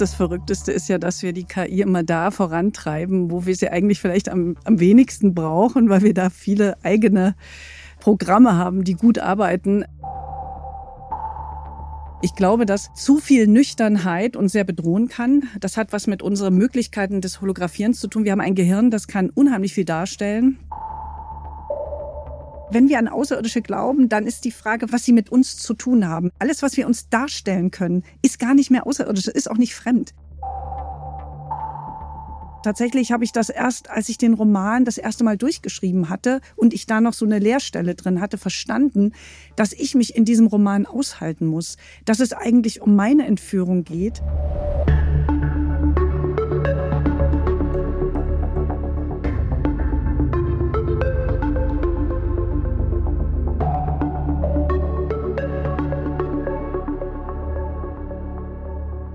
Das Verrückteste ist ja, dass wir die KI immer da vorantreiben, wo wir sie eigentlich vielleicht am, am wenigsten brauchen, weil wir da viele eigene Programme haben, die gut arbeiten. Ich glaube, dass zu viel Nüchternheit uns sehr bedrohen kann. Das hat was mit unseren Möglichkeiten des Holographierens zu tun. Wir haben ein Gehirn, das kann unheimlich viel darstellen. Wenn wir an Außerirdische glauben, dann ist die Frage, was sie mit uns zu tun haben. Alles, was wir uns darstellen können, ist gar nicht mehr außerirdisch, ist auch nicht fremd. Tatsächlich habe ich das erst, als ich den Roman das erste Mal durchgeschrieben hatte und ich da noch so eine Leerstelle drin hatte, verstanden, dass ich mich in diesem Roman aushalten muss, dass es eigentlich um meine Entführung geht.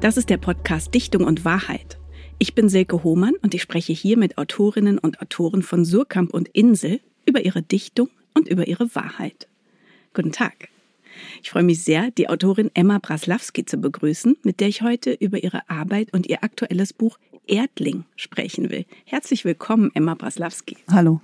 Das ist der Podcast Dichtung und Wahrheit. Ich bin Silke Hohmann und ich spreche hier mit Autorinnen und Autoren von Surkamp und Insel über ihre Dichtung und über ihre Wahrheit. Guten Tag. Ich freue mich sehr, die Autorin Emma Braslawski zu begrüßen, mit der ich heute über ihre Arbeit und ihr aktuelles Buch Erdling sprechen will. Herzlich willkommen, Emma Braslawski. Hallo.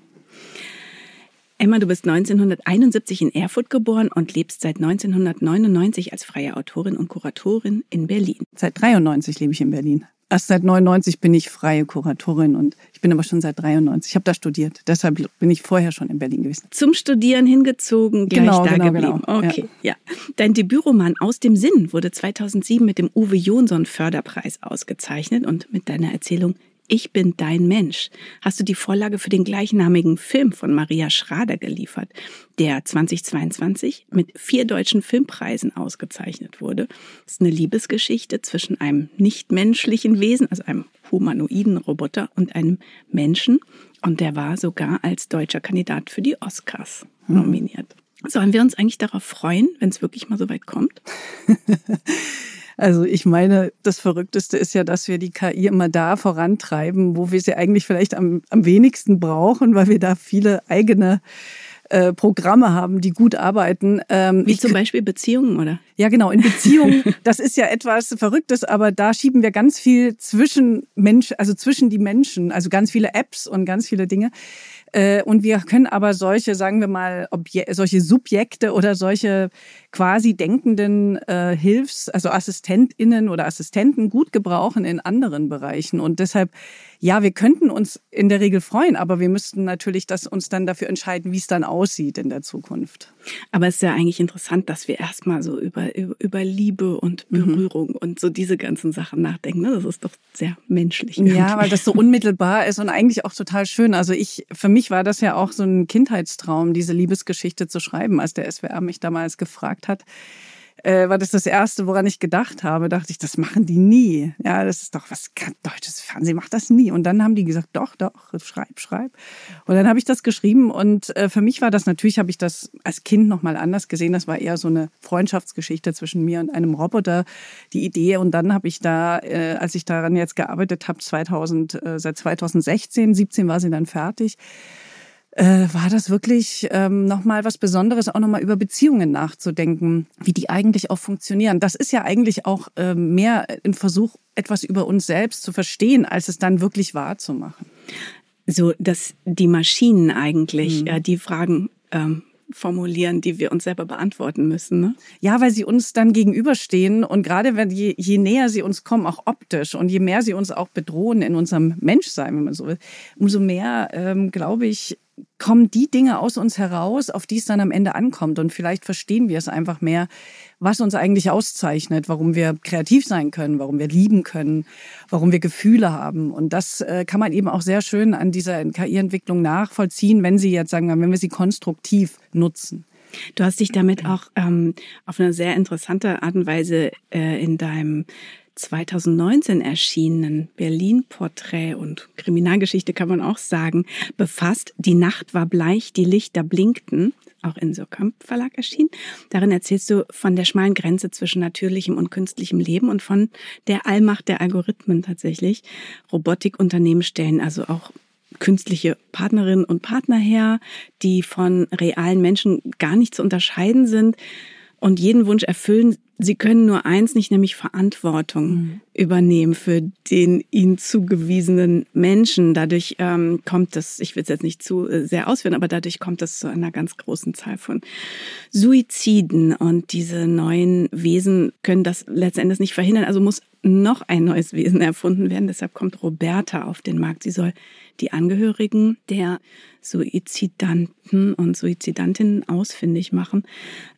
Emma, du bist 1971 in Erfurt geboren und lebst seit 1999 als freie Autorin und Kuratorin in Berlin. Seit 93 lebe ich in Berlin. Erst seit 99 bin ich freie Kuratorin und ich bin aber schon seit 93. Ich habe da studiert. Deshalb bin ich vorher schon in Berlin gewesen. Zum Studieren hingezogen, gleich genau, da genau, geblieben. Genau. Okay, ja. ja. Dein Debütroman Aus dem Sinn wurde 2007 mit dem Uwe Jonsson Förderpreis ausgezeichnet und mit deiner Erzählung ich bin dein Mensch hast du die Vorlage für den gleichnamigen Film von Maria Schrader geliefert, der 2022 mit vier deutschen Filmpreisen ausgezeichnet wurde. Das ist eine Liebesgeschichte zwischen einem nichtmenschlichen Wesen, also einem humanoiden Roboter und einem Menschen. Und der war sogar als deutscher Kandidat für die Oscars nominiert. Sollen wir uns eigentlich darauf freuen, wenn es wirklich mal so weit kommt? Also ich meine, das Verrückteste ist ja, dass wir die KI immer da vorantreiben, wo wir sie eigentlich vielleicht am, am wenigsten brauchen, weil wir da viele eigene äh, Programme haben, die gut arbeiten. Ähm, Wie zum Beispiel Beziehungen, oder? Ja, genau. In Beziehungen, das ist ja etwas Verrücktes, aber da schieben wir ganz viel zwischen Mensch, also zwischen die Menschen, also ganz viele Apps und ganz viele Dinge. Äh, und wir können aber solche, sagen wir mal, Obje solche Subjekte oder solche quasi denkenden äh, Hilfs-, also AssistentInnen oder Assistenten gut gebrauchen in anderen Bereichen. Und deshalb, ja, wir könnten uns in der Regel freuen, aber wir müssten natürlich das uns dann dafür entscheiden, wie es dann aussieht in der Zukunft. Aber es ist ja eigentlich interessant, dass wir erstmal so über, über, Liebe und mhm. Berührung mhm. und so diese ganzen Sachen nachdenken. Ne? Das ist doch sehr menschlich. Irgendwie. Ja, weil das so unmittelbar ist und eigentlich auch total schön. Also ich, für mich war das ja auch so ein Kindheitstraum, diese Liebesgeschichte zu schreiben, als der SWR mich damals gefragt gesagt hat, äh, war das das Erste, woran ich gedacht habe. Dachte ich, das machen die nie. Ja, das ist doch was, deutsches Fernsehen macht das nie. Und dann haben die gesagt, doch, doch, schreib, schreib. Und dann habe ich das geschrieben und äh, für mich war das, natürlich habe ich das als Kind nochmal anders gesehen. Das war eher so eine Freundschaftsgeschichte zwischen mir und einem Roboter, die Idee. Und dann habe ich da, äh, als ich daran jetzt gearbeitet habe, 2000, äh, seit 2016, 17 war sie dann fertig, äh, war das wirklich ähm, nochmal was Besonderes, auch nochmal über Beziehungen nachzudenken, wie die eigentlich auch funktionieren. Das ist ja eigentlich auch äh, mehr ein Versuch, etwas über uns selbst zu verstehen, als es dann wirklich wahrzumachen. So, dass die Maschinen eigentlich mhm. äh, die Fragen ähm, formulieren, die wir uns selber beantworten müssen. Ne? Ja, weil sie uns dann gegenüberstehen und gerade wenn je, je näher sie uns kommen, auch optisch und je mehr sie uns auch bedrohen in unserem Menschsein, wenn man so will, umso mehr, ähm, glaube ich, kommen die Dinge aus uns heraus, auf die es dann am Ende ankommt. Und vielleicht verstehen wir es einfach mehr, was uns eigentlich auszeichnet, warum wir kreativ sein können, warum wir lieben können, warum wir Gefühle haben. Und das äh, kann man eben auch sehr schön an dieser KI-Entwicklung nachvollziehen, wenn sie jetzt sagen, wenn wir sie konstruktiv nutzen. Du hast dich damit auch ähm, auf eine sehr interessante Art und Weise äh, in deinem 2019 erschienenen Berlin-Porträt und Kriminalgeschichte kann man auch sagen, befasst. Die Nacht war bleich, die Lichter blinkten, auch in Surkamp Verlag erschienen. Darin erzählst du von der schmalen Grenze zwischen natürlichem und künstlichem Leben und von der Allmacht der Algorithmen tatsächlich. Robotikunternehmen stellen also auch künstliche Partnerinnen und Partner her, die von realen Menschen gar nicht zu unterscheiden sind und jeden Wunsch erfüllen, Sie können nur eins nicht, nämlich Verantwortung mhm. übernehmen für den ihnen zugewiesenen Menschen. Dadurch ähm, kommt es, ich will es jetzt nicht zu äh, sehr ausführen, aber dadurch kommt es zu einer ganz großen Zahl von Suiziden. Und diese neuen Wesen können das letztendlich nicht verhindern. Also muss noch ein neues Wesen erfunden werden. Deshalb kommt Roberta auf den Markt. Sie soll die Angehörigen der Suizidanten und Suizidantinnen ausfindig machen.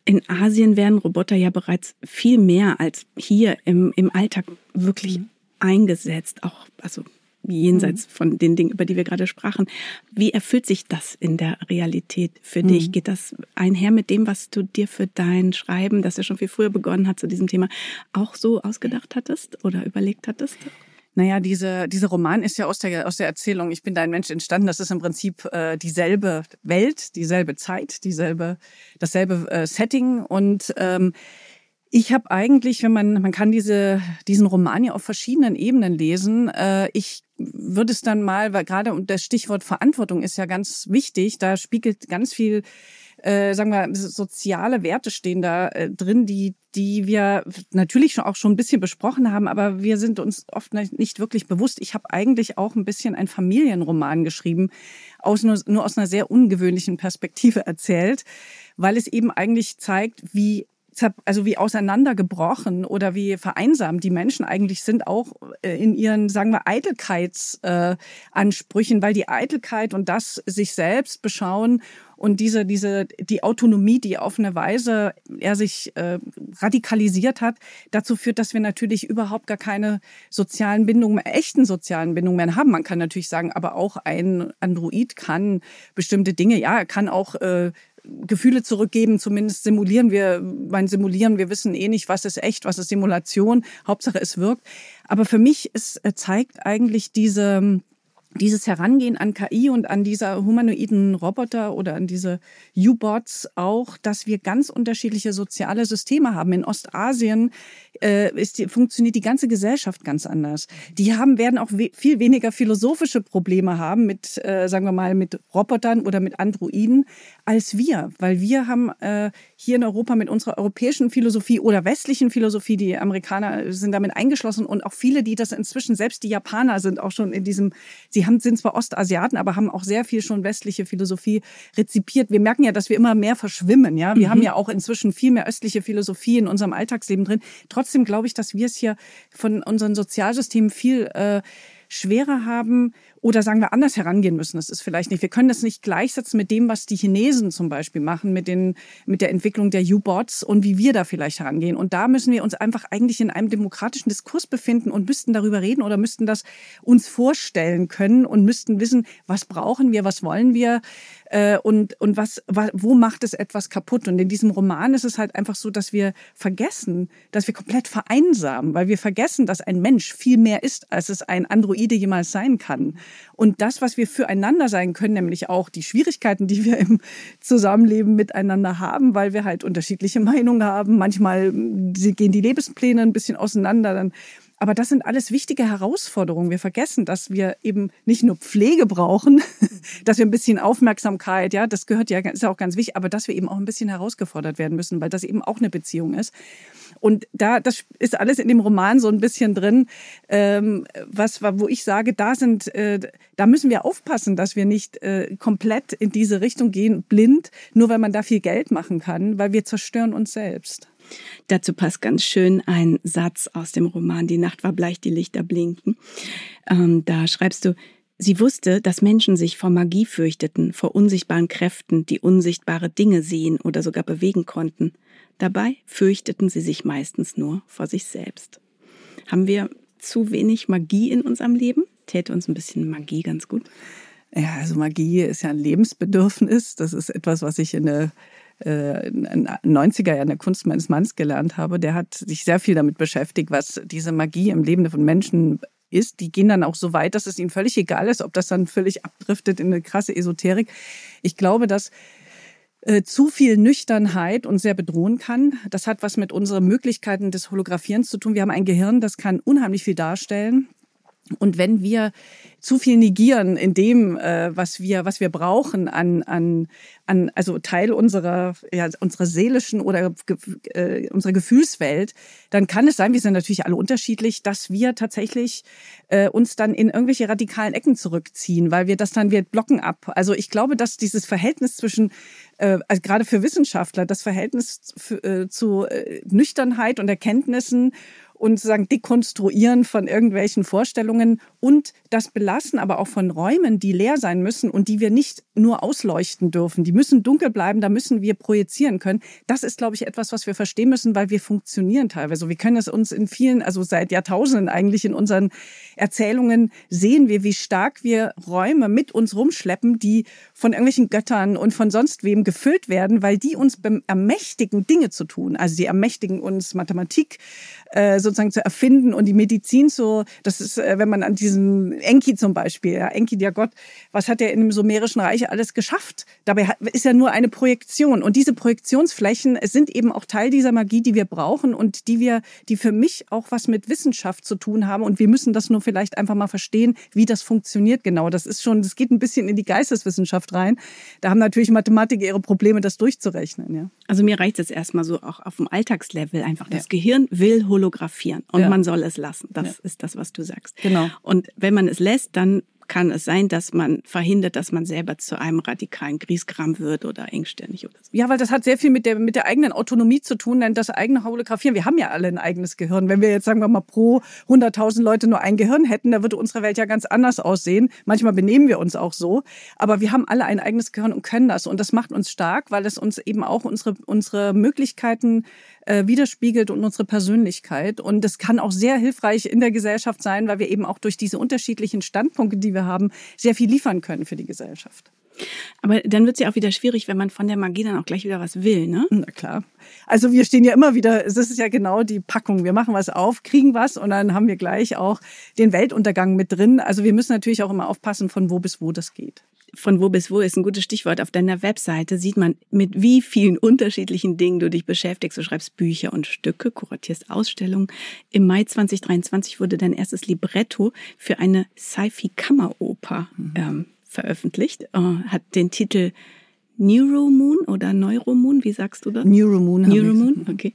In Asien werden Roboter ja bereits viel mehr als hier im, im Alltag wirklich mhm. eingesetzt, auch also jenseits mhm. von den Dingen, über die wir gerade sprachen. Wie erfüllt sich das in der Realität für mhm. dich? Geht das einher mit dem, was du dir für dein Schreiben, das ja schon viel früher begonnen hat zu diesem Thema, auch so ausgedacht hattest oder überlegt hattest? Naja, diese, dieser Roman ist ja aus der, aus der Erzählung Ich bin dein Mensch entstanden. Das ist im Prinzip äh, dieselbe Welt, dieselbe Zeit, dieselbe, dasselbe äh, Setting. Und ähm, ich habe eigentlich, wenn man, man kann diese, diesen Roman ja auf verschiedenen Ebenen lesen. Äh, ich würde es dann mal, weil gerade das Stichwort Verantwortung ist ja ganz wichtig, da spiegelt ganz viel äh, sagen wir, soziale Werte stehen da äh, drin, die, die wir natürlich schon auch schon ein bisschen besprochen haben, aber wir sind uns oft nicht wirklich bewusst. Ich habe eigentlich auch ein bisschen einen Familienroman geschrieben, aus nur, nur aus einer sehr ungewöhnlichen Perspektive erzählt, weil es eben eigentlich zeigt, wie also wie auseinandergebrochen oder wie vereinsamt die Menschen eigentlich sind, auch äh, in ihren, sagen wir, Eitelkeitsansprüchen, weil die Eitelkeit und das sich selbst beschauen und diese, diese, die Autonomie, die auf eine Weise er sich äh, radikalisiert hat, dazu führt, dass wir natürlich überhaupt gar keine sozialen Bindungen, mehr, echten sozialen Bindungen mehr haben. Man kann natürlich sagen, aber auch ein Android kann bestimmte Dinge, ja, er kann auch äh, Gefühle zurückgeben, zumindest simulieren wir, beim Simulieren, wir wissen eh nicht, was ist echt, was ist Simulation, Hauptsache es wirkt. Aber für mich es äh, zeigt eigentlich diese, dieses Herangehen an KI und an dieser humanoiden Roboter oder an diese U-Bots auch, dass wir ganz unterschiedliche soziale Systeme haben. In Ostasien äh, ist die, funktioniert die ganze Gesellschaft ganz anders. Die haben, werden auch we viel weniger philosophische Probleme haben mit, äh, sagen wir mal, mit Robotern oder mit Androiden als wir, weil wir haben äh, hier in Europa mit unserer europäischen Philosophie oder westlichen Philosophie, die Amerikaner sind damit eingeschlossen und auch viele, die das inzwischen, selbst die Japaner sind auch schon in diesem, sie haben, sind zwar Ostasiaten, aber haben auch sehr viel schon westliche Philosophie rezipiert. Wir merken ja, dass wir immer mehr verschwimmen, ja. Wir mhm. haben ja auch inzwischen viel mehr östliche Philosophie in unserem Alltagsleben drin. Trotzdem glaube ich, dass wir es hier von unseren Sozialsystemen viel äh, schwerer haben oder sagen wir anders herangehen müssen. Das ist vielleicht nicht. Wir können das nicht gleichsetzen mit dem, was die Chinesen zum Beispiel machen, mit, den, mit der Entwicklung der U-Bots und wie wir da vielleicht herangehen. Und da müssen wir uns einfach eigentlich in einem demokratischen Diskurs befinden und müssten darüber reden oder müssten das uns vorstellen können und müssten wissen, was brauchen wir, was wollen wir äh, und, und was, wo macht es etwas kaputt. Und in diesem Roman ist es halt einfach so, dass wir vergessen, dass wir komplett vereinsamen, weil wir vergessen, dass ein Mensch viel mehr ist, als es ein Androide jemals sein kann. Und das, was wir füreinander sein können, nämlich auch die Schwierigkeiten, die wir im Zusammenleben miteinander haben, weil wir halt unterschiedliche Meinungen haben. Manchmal gehen die Lebenspläne ein bisschen auseinander. Dann aber das sind alles wichtige Herausforderungen. Wir vergessen, dass wir eben nicht nur Pflege brauchen, dass wir ein bisschen Aufmerksamkeit, ja, das gehört ja, ist ja auch ganz wichtig, aber dass wir eben auch ein bisschen herausgefordert werden müssen, weil das eben auch eine Beziehung ist. Und da, das ist alles in dem Roman so ein bisschen drin, ähm, was, wo ich sage, da sind, äh, da müssen wir aufpassen, dass wir nicht äh, komplett in diese Richtung gehen, blind, nur weil man da viel Geld machen kann, weil wir zerstören uns selbst. Dazu passt ganz schön ein Satz aus dem Roman Die Nacht war bleich, die Lichter blinken. Ähm, da schreibst du, Sie wusste, dass Menschen sich vor Magie fürchteten, vor unsichtbaren Kräften, die unsichtbare Dinge sehen oder sogar bewegen konnten. Dabei fürchteten sie sich meistens nur vor sich selbst. Haben wir zu wenig Magie in unserem Leben? Täte uns ein bisschen Magie ganz gut? Ja, also Magie ist ja ein Lebensbedürfnis. Das ist etwas, was ich in der äh, 90er Jahren der Kunst meines Manns gelernt habe. Der hat sich sehr viel damit beschäftigt, was diese Magie im Leben von Menschen ist. Die gehen dann auch so weit, dass es ihnen völlig egal ist, ob das dann völlig abdriftet in eine krasse Esoterik. Ich glaube, dass äh, zu viel Nüchternheit uns sehr bedrohen kann. Das hat was mit unseren Möglichkeiten des Holographierens zu tun. Wir haben ein Gehirn, das kann unheimlich viel darstellen. Und wenn wir zu viel negieren in dem, äh, was wir, was wir brauchen an, an, an, also Teil unserer, ja, unserer seelischen oder äh, unserer Gefühlswelt, dann kann es sein, wir sind natürlich alle unterschiedlich, dass wir tatsächlich äh, uns dann in irgendwelche radikalen Ecken zurückziehen, weil wir das dann, wir blocken ab. Also ich glaube, dass dieses Verhältnis zwischen, äh, also gerade für Wissenschaftler, das Verhältnis für, äh, zu äh, Nüchternheit und Erkenntnissen und sozusagen dekonstruieren von irgendwelchen Vorstellungen und das Belassen aber auch von Räumen, die leer sein müssen und die wir nicht nur ausleuchten dürfen. Die müssen dunkel bleiben, da müssen wir projizieren können. Das ist, glaube ich, etwas, was wir verstehen müssen, weil wir funktionieren teilweise. Wir können es uns in vielen, also seit Jahrtausenden eigentlich in unseren Erzählungen sehen wir, wie stark wir Räume mit uns rumschleppen, die von irgendwelchen Göttern und von sonst wem gefüllt werden, weil die uns ermächtigen, Dinge zu tun. Also sie ermächtigen uns Mathematik äh, sozusagen zu erfinden und die Medizin so, das ist, äh, wenn man an diesen Enki zum Beispiel, ja, Enki, der Gott, was hat er in dem Sumerischen Reich alles geschafft? Dabei ist er nur eine Projektion. Und diese Projektionsflächen sind eben auch Teil dieser Magie, die wir brauchen und die wir, die für mich auch was mit Wissenschaft zu tun haben. Und wir müssen das nur vielleicht einfach mal verstehen, wie das funktioniert genau. Das ist schon, das geht ein bisschen in die Geisteswissenschaft rein. Da haben natürlich Mathematiker ihre Probleme, das durchzurechnen, ja. Also mir reicht es erstmal so auch auf dem Alltagslevel einfach. Das ja. Gehirn will holographieren und ja. man soll es lassen. Das ja. ist das, was du sagst. Genau. Und wenn man es lässt, dann kann es sein, dass man verhindert, dass man selber zu einem radikalen Griesgram wird oder engstirnig oder so. Ja, weil das hat sehr viel mit der, mit der eigenen Autonomie zu tun, denn das eigene Holographieren, wir haben ja alle ein eigenes Gehirn. Wenn wir jetzt, sagen wir mal, pro 100.000 Leute nur ein Gehirn hätten, dann würde unsere Welt ja ganz anders aussehen. Manchmal benehmen wir uns auch so, aber wir haben alle ein eigenes Gehirn und können das. Und das macht uns stark, weil es uns eben auch unsere, unsere Möglichkeiten äh, widerspiegelt und unsere Persönlichkeit. Und das kann auch sehr hilfreich in der Gesellschaft sein, weil wir eben auch durch diese unterschiedlichen Standpunkte, die wir haben, sehr viel liefern können für die Gesellschaft. Aber dann wird es ja auch wieder schwierig, wenn man von der Magie dann auch gleich wieder was will, ne? Na klar. Also wir stehen ja immer wieder, das ist ja genau die Packung. Wir machen was auf, kriegen was und dann haben wir gleich auch den Weltuntergang mit drin. Also wir müssen natürlich auch immer aufpassen, von wo bis wo das geht von wo bis wo ist ein gutes Stichwort. Auf deiner Webseite sieht man, mit wie vielen unterschiedlichen Dingen du dich beschäftigst. Du schreibst Bücher und Stücke, kuratierst Ausstellungen. Im Mai 2023 wurde dein erstes Libretto für eine Sci-Fi-Kammeroper mhm. ähm, veröffentlicht. Äh, hat den Titel Neuromoon oder Neuromoon, wie sagst du das? Neuromoon. Neuromoon, okay.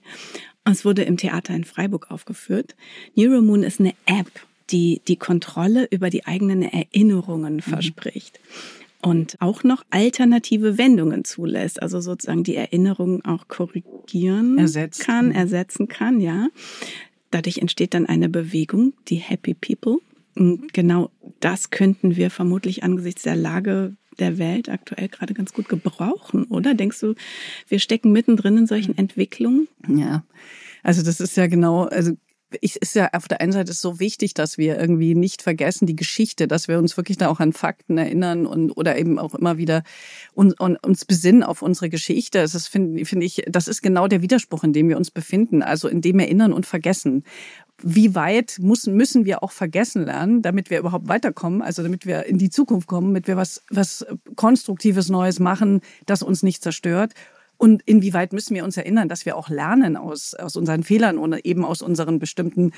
Es wurde im Theater in Freiburg aufgeführt. Neuromoon ist eine App, die die Kontrolle über die eigenen Erinnerungen mhm. Und auch noch alternative Wendungen zulässt, also sozusagen die Erinnerungen auch korrigieren ersetzen. kann, ersetzen kann, ja. Dadurch entsteht dann eine Bewegung, die Happy People. Und genau das könnten wir vermutlich angesichts der Lage der Welt aktuell gerade ganz gut gebrauchen, oder? Denkst du, wir stecken mittendrin in solchen Entwicklungen? Ja. Also das ist ja genau, also ich, ist ja auf der einen Seite so wichtig, dass wir irgendwie nicht vergessen die Geschichte, dass wir uns wirklich da auch an Fakten erinnern und oder eben auch immer wieder uns, uns besinnen auf unsere Geschichte. Das finde find ich, das ist genau der Widerspruch, in dem wir uns befinden. Also in dem Erinnern und Vergessen. Wie weit muss, müssen wir auch vergessen lernen, damit wir überhaupt weiterkommen, also damit wir in die Zukunft kommen, damit wir was, was Konstruktives Neues machen, das uns nicht zerstört? Und inwieweit müssen wir uns erinnern, dass wir auch lernen aus, aus unseren Fehlern und eben aus unseren bestimmten,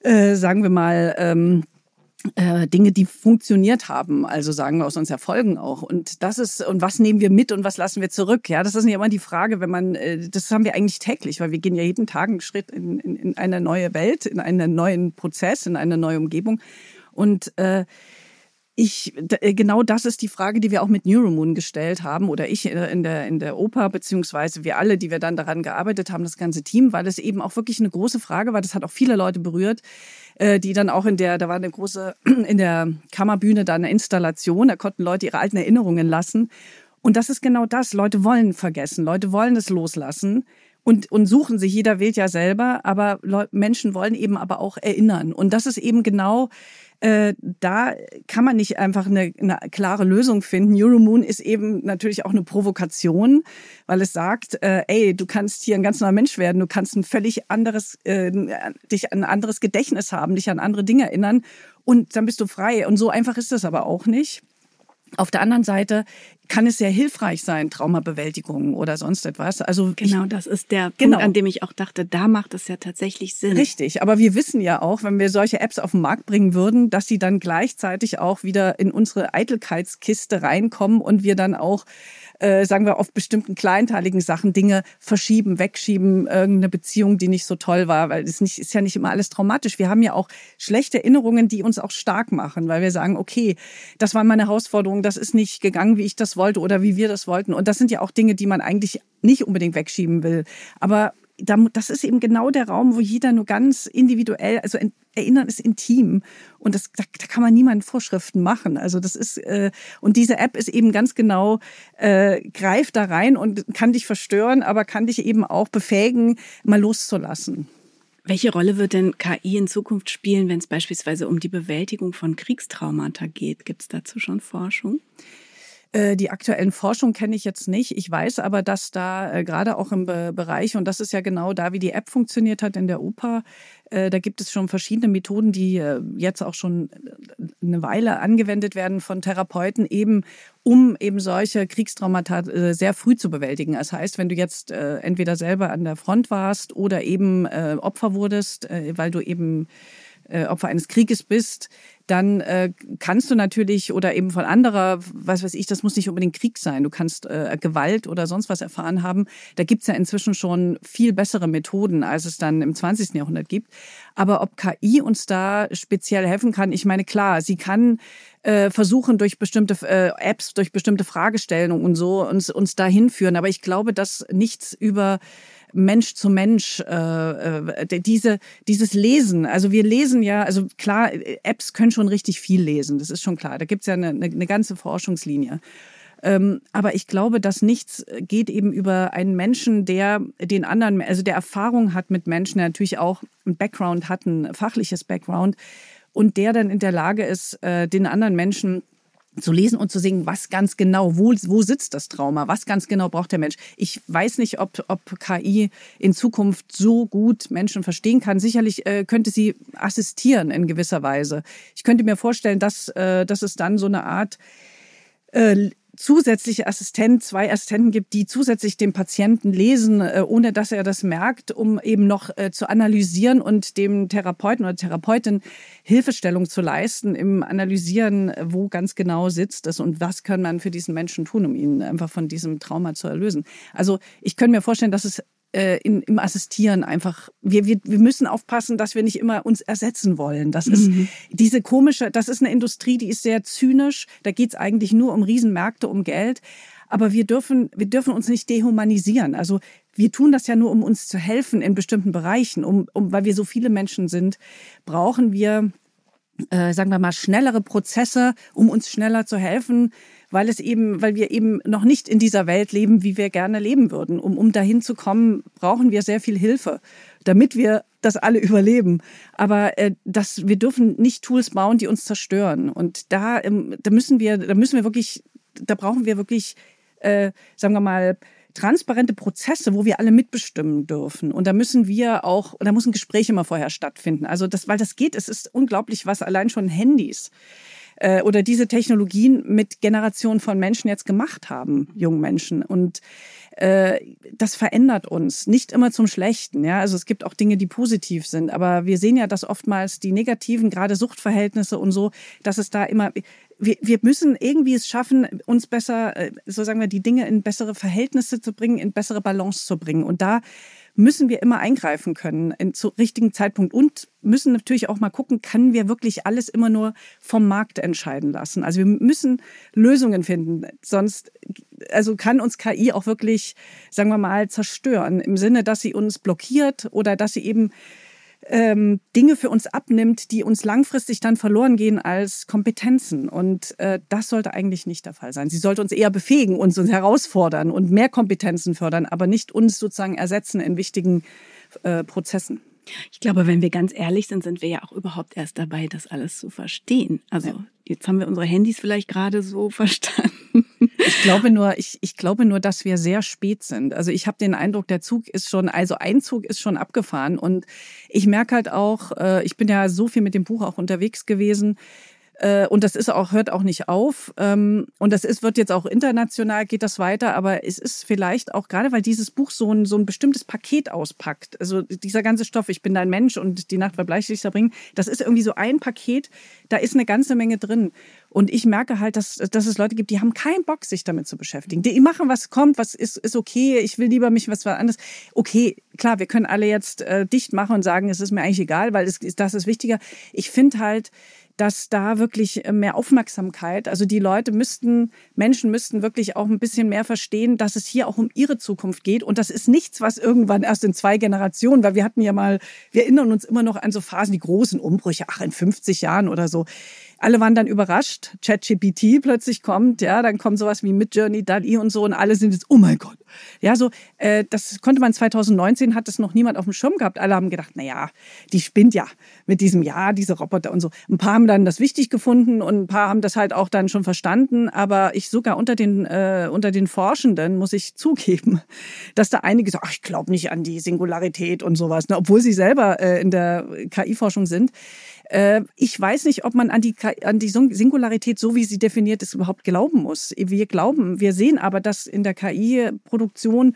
äh, sagen wir mal, ähm, äh, Dinge, die funktioniert haben, also sagen wir aus uns Erfolgen auch. Und das ist, und was nehmen wir mit und was lassen wir zurück? Ja, das ist ja immer die Frage, wenn man, äh, das haben wir eigentlich täglich, weil wir gehen ja jeden Tag einen Schritt in, in, in eine neue Welt, in einen neuen Prozess, in eine neue Umgebung. Und äh, ich, äh, genau das ist die Frage, die wir auch mit Neuromoon gestellt haben oder ich äh, in der, in der Oper, beziehungsweise wir alle, die wir dann daran gearbeitet haben, das ganze Team, weil es eben auch wirklich eine große Frage war. Das hat auch viele Leute berührt, äh, die dann auch in der, da war eine große, in der Kammerbühne da eine Installation, da konnten Leute ihre alten Erinnerungen lassen. Und das ist genau das. Leute wollen vergessen, Leute wollen es loslassen und, und suchen sich. Jeder wählt ja selber, aber Menschen wollen eben aber auch erinnern. Und das ist eben genau äh, da kann man nicht einfach eine, eine klare Lösung finden. Euromoon ist eben natürlich auch eine Provokation, weil es sagt, äh, ey, du kannst hier ein ganz neuer Mensch werden, du kannst ein völlig anderes, äh, dich an ein anderes Gedächtnis haben, dich an andere Dinge erinnern und dann bist du frei. Und so einfach ist das aber auch nicht. Auf der anderen Seite kann es sehr hilfreich sein, Traumabewältigung oder sonst etwas. Also genau, ich, das ist der genau. Punkt, an dem ich auch dachte, da macht es ja tatsächlich Sinn. Richtig, aber wir wissen ja auch, wenn wir solche Apps auf den Markt bringen würden, dass sie dann gleichzeitig auch wieder in unsere Eitelkeitskiste reinkommen und wir dann auch äh, sagen wir, auf bestimmten kleinteiligen Sachen Dinge verschieben, wegschieben, irgendeine Beziehung, die nicht so toll war, weil es nicht, ist ja nicht immer alles traumatisch. Wir haben ja auch schlechte Erinnerungen, die uns auch stark machen, weil wir sagen, okay, das war meine Herausforderung, das ist nicht gegangen, wie ich das wollte oder wie wir das wollten. Und das sind ja auch Dinge, die man eigentlich nicht unbedingt wegschieben will. Aber das ist eben genau der Raum, wo jeder nur ganz individuell, also Erinnern ist intim und das, da, da kann man niemanden Vorschriften machen. Also das ist äh, und diese App ist eben ganz genau äh, greift da rein und kann dich verstören, aber kann dich eben auch befähigen, mal loszulassen. Welche Rolle wird denn KI in Zukunft spielen, wenn es beispielsweise um die Bewältigung von Kriegstraumata geht? Gibt es dazu schon Forschung? Äh, die aktuellen Forschung kenne ich jetzt nicht. Ich weiß aber, dass da äh, gerade auch im Bereich, und das ist ja genau da, wie die App funktioniert hat in der Oper, äh, da gibt es schon verschiedene Methoden, die jetzt auch schon eine Weile angewendet werden von Therapeuten, eben um eben solche Kriegstraumata sehr früh zu bewältigen. Das heißt, wenn du jetzt entweder selber an der Front warst oder eben Opfer wurdest, weil du eben Opfer eines Krieges bist, dann äh, kannst du natürlich oder eben von anderer, was weiß ich, das muss nicht unbedingt Krieg sein. Du kannst äh, Gewalt oder sonst was erfahren haben. Da gibt's ja inzwischen schon viel bessere Methoden, als es dann im 20. Jahrhundert gibt. Aber ob KI uns da speziell helfen kann, ich meine, klar, sie kann äh, versuchen, durch bestimmte äh, Apps, durch bestimmte Fragestellungen und so uns, uns dahin führen. Aber ich glaube, dass nichts über Mensch zu Mensch, äh, äh, diese, dieses Lesen. Also wir lesen ja, also klar, Apps können schon richtig viel lesen, das ist schon klar. Da gibt's ja eine, eine ganze Forschungslinie. Ähm, aber ich glaube, dass nichts geht eben über einen Menschen, der den anderen, also der Erfahrung hat mit Menschen, der natürlich auch ein Background hat, ein fachliches Background und der dann in der Lage ist, äh, den anderen Menschen zu lesen und zu sehen, was ganz genau, wo, wo sitzt das Trauma, was ganz genau braucht der Mensch. Ich weiß nicht, ob, ob KI in Zukunft so gut Menschen verstehen kann. Sicherlich äh, könnte sie assistieren in gewisser Weise. Ich könnte mir vorstellen, dass, äh, dass es dann so eine Art äh, zusätzliche Assistent, zwei Assistenten gibt, die zusätzlich dem Patienten lesen, äh, ohne dass er das merkt, um eben noch äh, zu analysieren und dem Therapeuten oder Therapeutin Hilfestellung zu leisten im Analysieren, wo ganz genau sitzt es und was kann man für diesen Menschen tun, um ihn einfach von diesem Trauma zu erlösen. Also ich könnte mir vorstellen, dass es äh, in, im Assistieren einfach, wir, wir, wir müssen aufpassen, dass wir nicht immer uns ersetzen wollen. Das ist mhm. diese komische, das ist eine Industrie, die ist sehr zynisch. Da geht es eigentlich nur um Riesenmärkte, um Geld. Aber wir dürfen, wir dürfen uns nicht dehumanisieren. Also wir tun das ja nur, um uns zu helfen in bestimmten Bereichen. Um, um, weil wir so viele Menschen sind, brauchen wir, äh, sagen wir mal, schnellere Prozesse, um uns schneller zu helfen weil es eben, weil wir eben noch nicht in dieser Welt leben, wie wir gerne leben würden. Um, um dahin zu kommen, brauchen wir sehr viel Hilfe, damit wir das alle überleben. Aber äh, das, wir dürfen nicht Tools bauen, die uns zerstören. Und da, ähm, da müssen wir, da müssen wir wirklich, da brauchen wir wirklich, äh, sagen wir mal, transparente Prozesse, wo wir alle mitbestimmen dürfen. Und da müssen wir auch, da muss ein Gespräch immer vorher stattfinden. Also das, weil das geht, es ist unglaublich, was allein schon Handys äh, oder diese Technologien mit Generationen von Menschen jetzt gemacht haben, jungen Menschen. Und äh, das verändert uns, nicht immer zum Schlechten. Ja, also es gibt auch Dinge, die positiv sind, aber wir sehen ja, dass oftmals die negativen, gerade Suchtverhältnisse und so, dass es da immer wir, wir müssen irgendwie es schaffen, uns besser, äh, so sagen wir, die Dinge in bessere Verhältnisse zu bringen, in bessere Balance zu bringen. Und da müssen wir immer eingreifen können in, zu richtigen Zeitpunkt und müssen natürlich auch mal gucken, können wir wirklich alles immer nur vom Markt entscheiden lassen. Also wir müssen Lösungen finden, sonst also kann uns KI auch wirklich, sagen wir mal, zerstören im Sinne, dass sie uns blockiert oder dass sie eben ähm, Dinge für uns abnimmt, die uns langfristig dann verloren gehen als Kompetenzen. Und äh, das sollte eigentlich nicht der Fall sein. Sie sollte uns eher befähigen, uns, uns herausfordern und mehr Kompetenzen fördern, aber nicht uns sozusagen ersetzen in wichtigen äh, Prozessen. Ich glaube, wenn wir ganz ehrlich sind, sind wir ja auch überhaupt erst dabei, das alles zu verstehen. Also ja. jetzt haben wir unsere Handys vielleicht gerade so verstanden. Ich glaube nur, ich, ich glaube nur, dass wir sehr spät sind. Also ich habe den Eindruck, der Zug ist schon, also ein Zug ist schon abgefahren. Und ich merke halt auch, äh, ich bin ja so viel mit dem Buch auch unterwegs gewesen Äh, und das ist auch, hört auch nicht auf. Ähm, und das ist, wird jetzt auch international, geht das weiter. Aber es ist vielleicht auch, gerade weil dieses Buch so ein, so ein bestimmtes Paket auspackt. Also dieser ganze Stoff, ich bin dein Mensch und die Nacht wird Bleichlichter bringen, das ist irgendwie so ein Paket, da ist eine ganze Menge drin. Und ich merke halt, dass, dass es Leute gibt, die haben keinen Bock, sich damit zu beschäftigen. Die machen, was kommt, was ist, ist okay, ich will lieber mich was anderes. Okay, klar, wir können alle jetzt äh, dicht machen und sagen, es ist mir eigentlich egal, weil es, das ist wichtiger. Ich finde halt, dass da wirklich äh, mehr Aufmerksamkeit, also die Leute müssten, Menschen müssten wirklich auch ein bisschen mehr verstehen, dass es hier auch um ihre Zukunft geht. Und das ist nichts, was irgendwann erst in zwei Generationen, weil wir hatten ja mal, wir erinnern uns immer noch an so Phasen, die großen Umbrüche, ach, in 50 Jahren oder so. Alle waren dann überrascht. ChatGPT plötzlich kommt, ja, dann kommt sowas wie Midjourney, DALI und so und alle sind jetzt, oh mein Gott. Ja, so, äh, das konnte man 2019, hat das noch niemand auf dem Schirm gehabt. Alle haben gedacht, na ja, die spinnt ja mit diesem Ja, diese Roboter und so. Ein paar haben dann das wichtig gefunden und ein paar haben das halt auch dann schon verstanden. Aber ich sogar unter den, äh, unter den Forschenden muss ich zugeben, dass da einige sagen, ach, ich glaube nicht an die Singularität und sowas, ne, obwohl sie selber äh, in der KI-Forschung sind. Äh, ich weiß nicht, ob man an die, an die Singularität, so wie sie definiert ist, überhaupt glauben muss. Wir glauben, wir sehen aber, dass in der KI-Produktion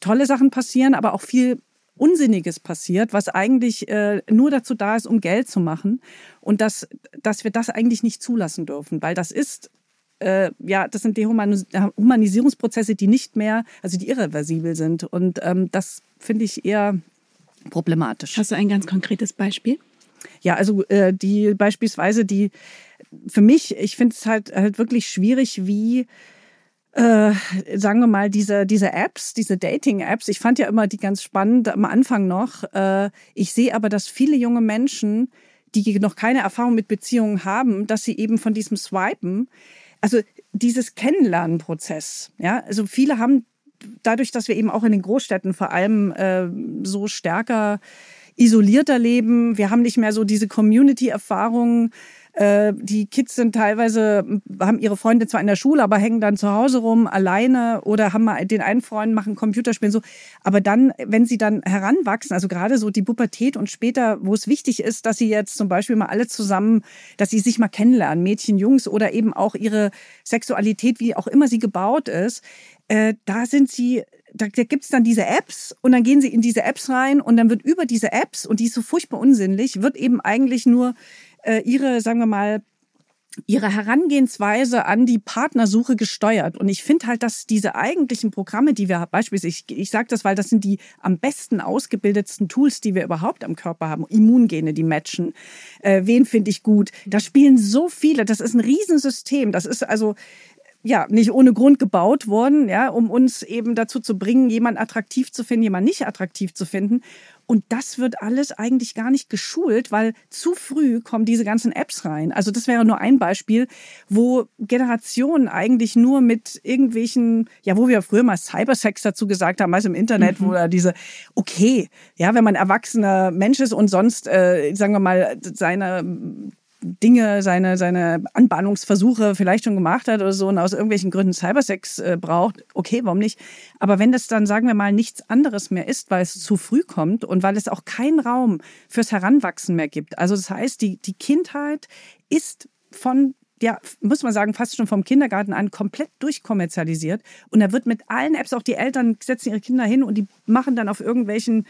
tolle Sachen passieren, aber auch viel Unsinniges passiert, was eigentlich äh, nur dazu da ist, um Geld zu machen. Und dass, dass wir das eigentlich nicht zulassen dürfen, weil das ist äh, ja, das sind Dehumanisierungsprozesse, die nicht mehr, also die irreversibel sind. Und ähm, das finde ich eher problematisch. Hast du ein ganz konkretes Beispiel? Ja, also äh, die beispielsweise die für mich, ich finde es halt halt wirklich schwierig, wie äh, sagen wir mal, diese, diese Apps, diese Dating-Apps, ich fand ja immer die ganz spannend am Anfang noch. Äh, ich sehe aber, dass viele junge Menschen, die noch keine Erfahrung mit Beziehungen haben, dass sie eben von diesem Swipen, also dieses Kennenlernprozess, ja, also viele haben dadurch, dass wir eben auch in den Großstädten vor allem äh, so stärker isolierter leben. Wir haben nicht mehr so diese Community-Erfahrungen. Äh, die Kids sind teilweise, haben ihre Freunde zwar in der Schule, aber hängen dann zu Hause rum, alleine oder haben mal den einen Freund, machen Computerspielen so. Aber dann, wenn sie dann heranwachsen, also gerade so die Pubertät und später, wo es wichtig ist, dass sie jetzt zum Beispiel mal alle zusammen, dass sie sich mal kennenlernen, Mädchen, Jungs oder eben auch ihre Sexualität, wie auch immer sie gebaut ist, äh, da sind sie da, da gibt es dann diese Apps und dann gehen sie in diese Apps rein und dann wird über diese Apps, und die ist so furchtbar unsinnlich, wird eben eigentlich nur äh, ihre, sagen wir mal, ihre Herangehensweise an die Partnersuche gesteuert. Und ich finde halt, dass diese eigentlichen Programme, die wir beispielsweise, ich, ich sage das, weil das sind die am besten ausgebildetsten Tools, die wir überhaupt am Körper haben. Immungene, die matchen. Äh, wen finde ich gut? Da spielen so viele. Das ist ein Riesensystem. Das ist also ja, nicht ohne Grund gebaut worden, ja, um uns eben dazu zu bringen, jemanden attraktiv zu finden, jemanden nicht attraktiv zu finden. Und das wird alles eigentlich gar nicht geschult, weil zu früh kommen diese ganzen Apps rein. Also das wäre nur ein Beispiel, wo Generationen eigentlich nur mit irgendwelchen, ja, wo wir früher mal Cybersex dazu gesagt haben, meist im Internet, mhm. wo da diese, okay, ja, wenn man erwachsener Mensch ist und sonst, äh, sagen wir mal, seine Dinge, seine, seine Anbahnungsversuche vielleicht schon gemacht hat oder so und aus irgendwelchen Gründen Cybersex äh, braucht, okay, warum nicht? Aber wenn das dann, sagen wir mal, nichts anderes mehr ist, weil es zu früh kommt und weil es auch keinen Raum fürs Heranwachsen mehr gibt. Also das heißt, die, die Kindheit ist von ja, muss man sagen, fast schon vom Kindergarten an komplett durchkommerzialisiert. Und da wird mit allen Apps, auch die Eltern setzen ihre Kinder hin und die machen dann auf irgendwelchen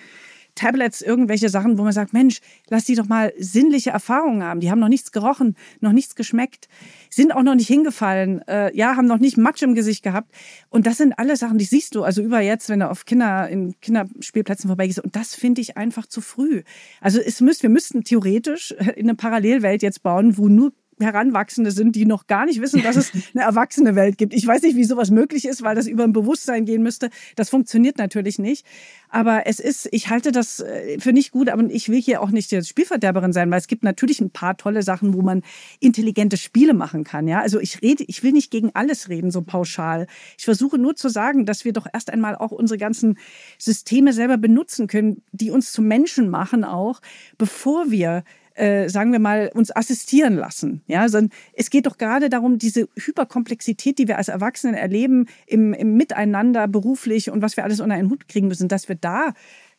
Tablets irgendwelche Sachen, wo man sagt, Mensch, lass die doch mal sinnliche Erfahrungen haben. Die haben noch nichts gerochen, noch nichts geschmeckt, sind auch noch nicht hingefallen, äh, ja, haben noch nicht Matsch im Gesicht gehabt. Und das sind alle Sachen, die siehst du also über jetzt, wenn du auf Kinder in Kinderspielplätzen vorbeigehst. Und das finde ich einfach zu früh. Also es müsst, wir müssten theoretisch in eine Parallelwelt jetzt bauen, wo nur Heranwachsende sind, die noch gar nicht wissen, dass es eine erwachsene Welt gibt. Ich weiß nicht, wie sowas möglich ist, weil das über ein Bewusstsein gehen müsste. Das funktioniert natürlich nicht. Aber es ist, ich halte das äh, für nicht gut, aber ich will hier auch nicht die Spielverderberin sein, weil es gibt natürlich ein paar tolle Sachen, wo man intelligente Spiele machen kann. Ja, also ich rede, ich will nicht gegen alles reden, so pauschal. Ich versuche nur zu sagen, dass wir doch erst einmal auch unsere ganzen Systeme selber benutzen können, die uns zu Menschen machen auch, bevor wir äh, sagen wir mal, uns assistieren lassen. Ja, sondern es geht doch gerade darum, diese Hyperkomplexität, die wir als Erwachsene erleben, im, im Miteinander beruflich und was wir alles unter einen Hut kriegen müssen, dass wir da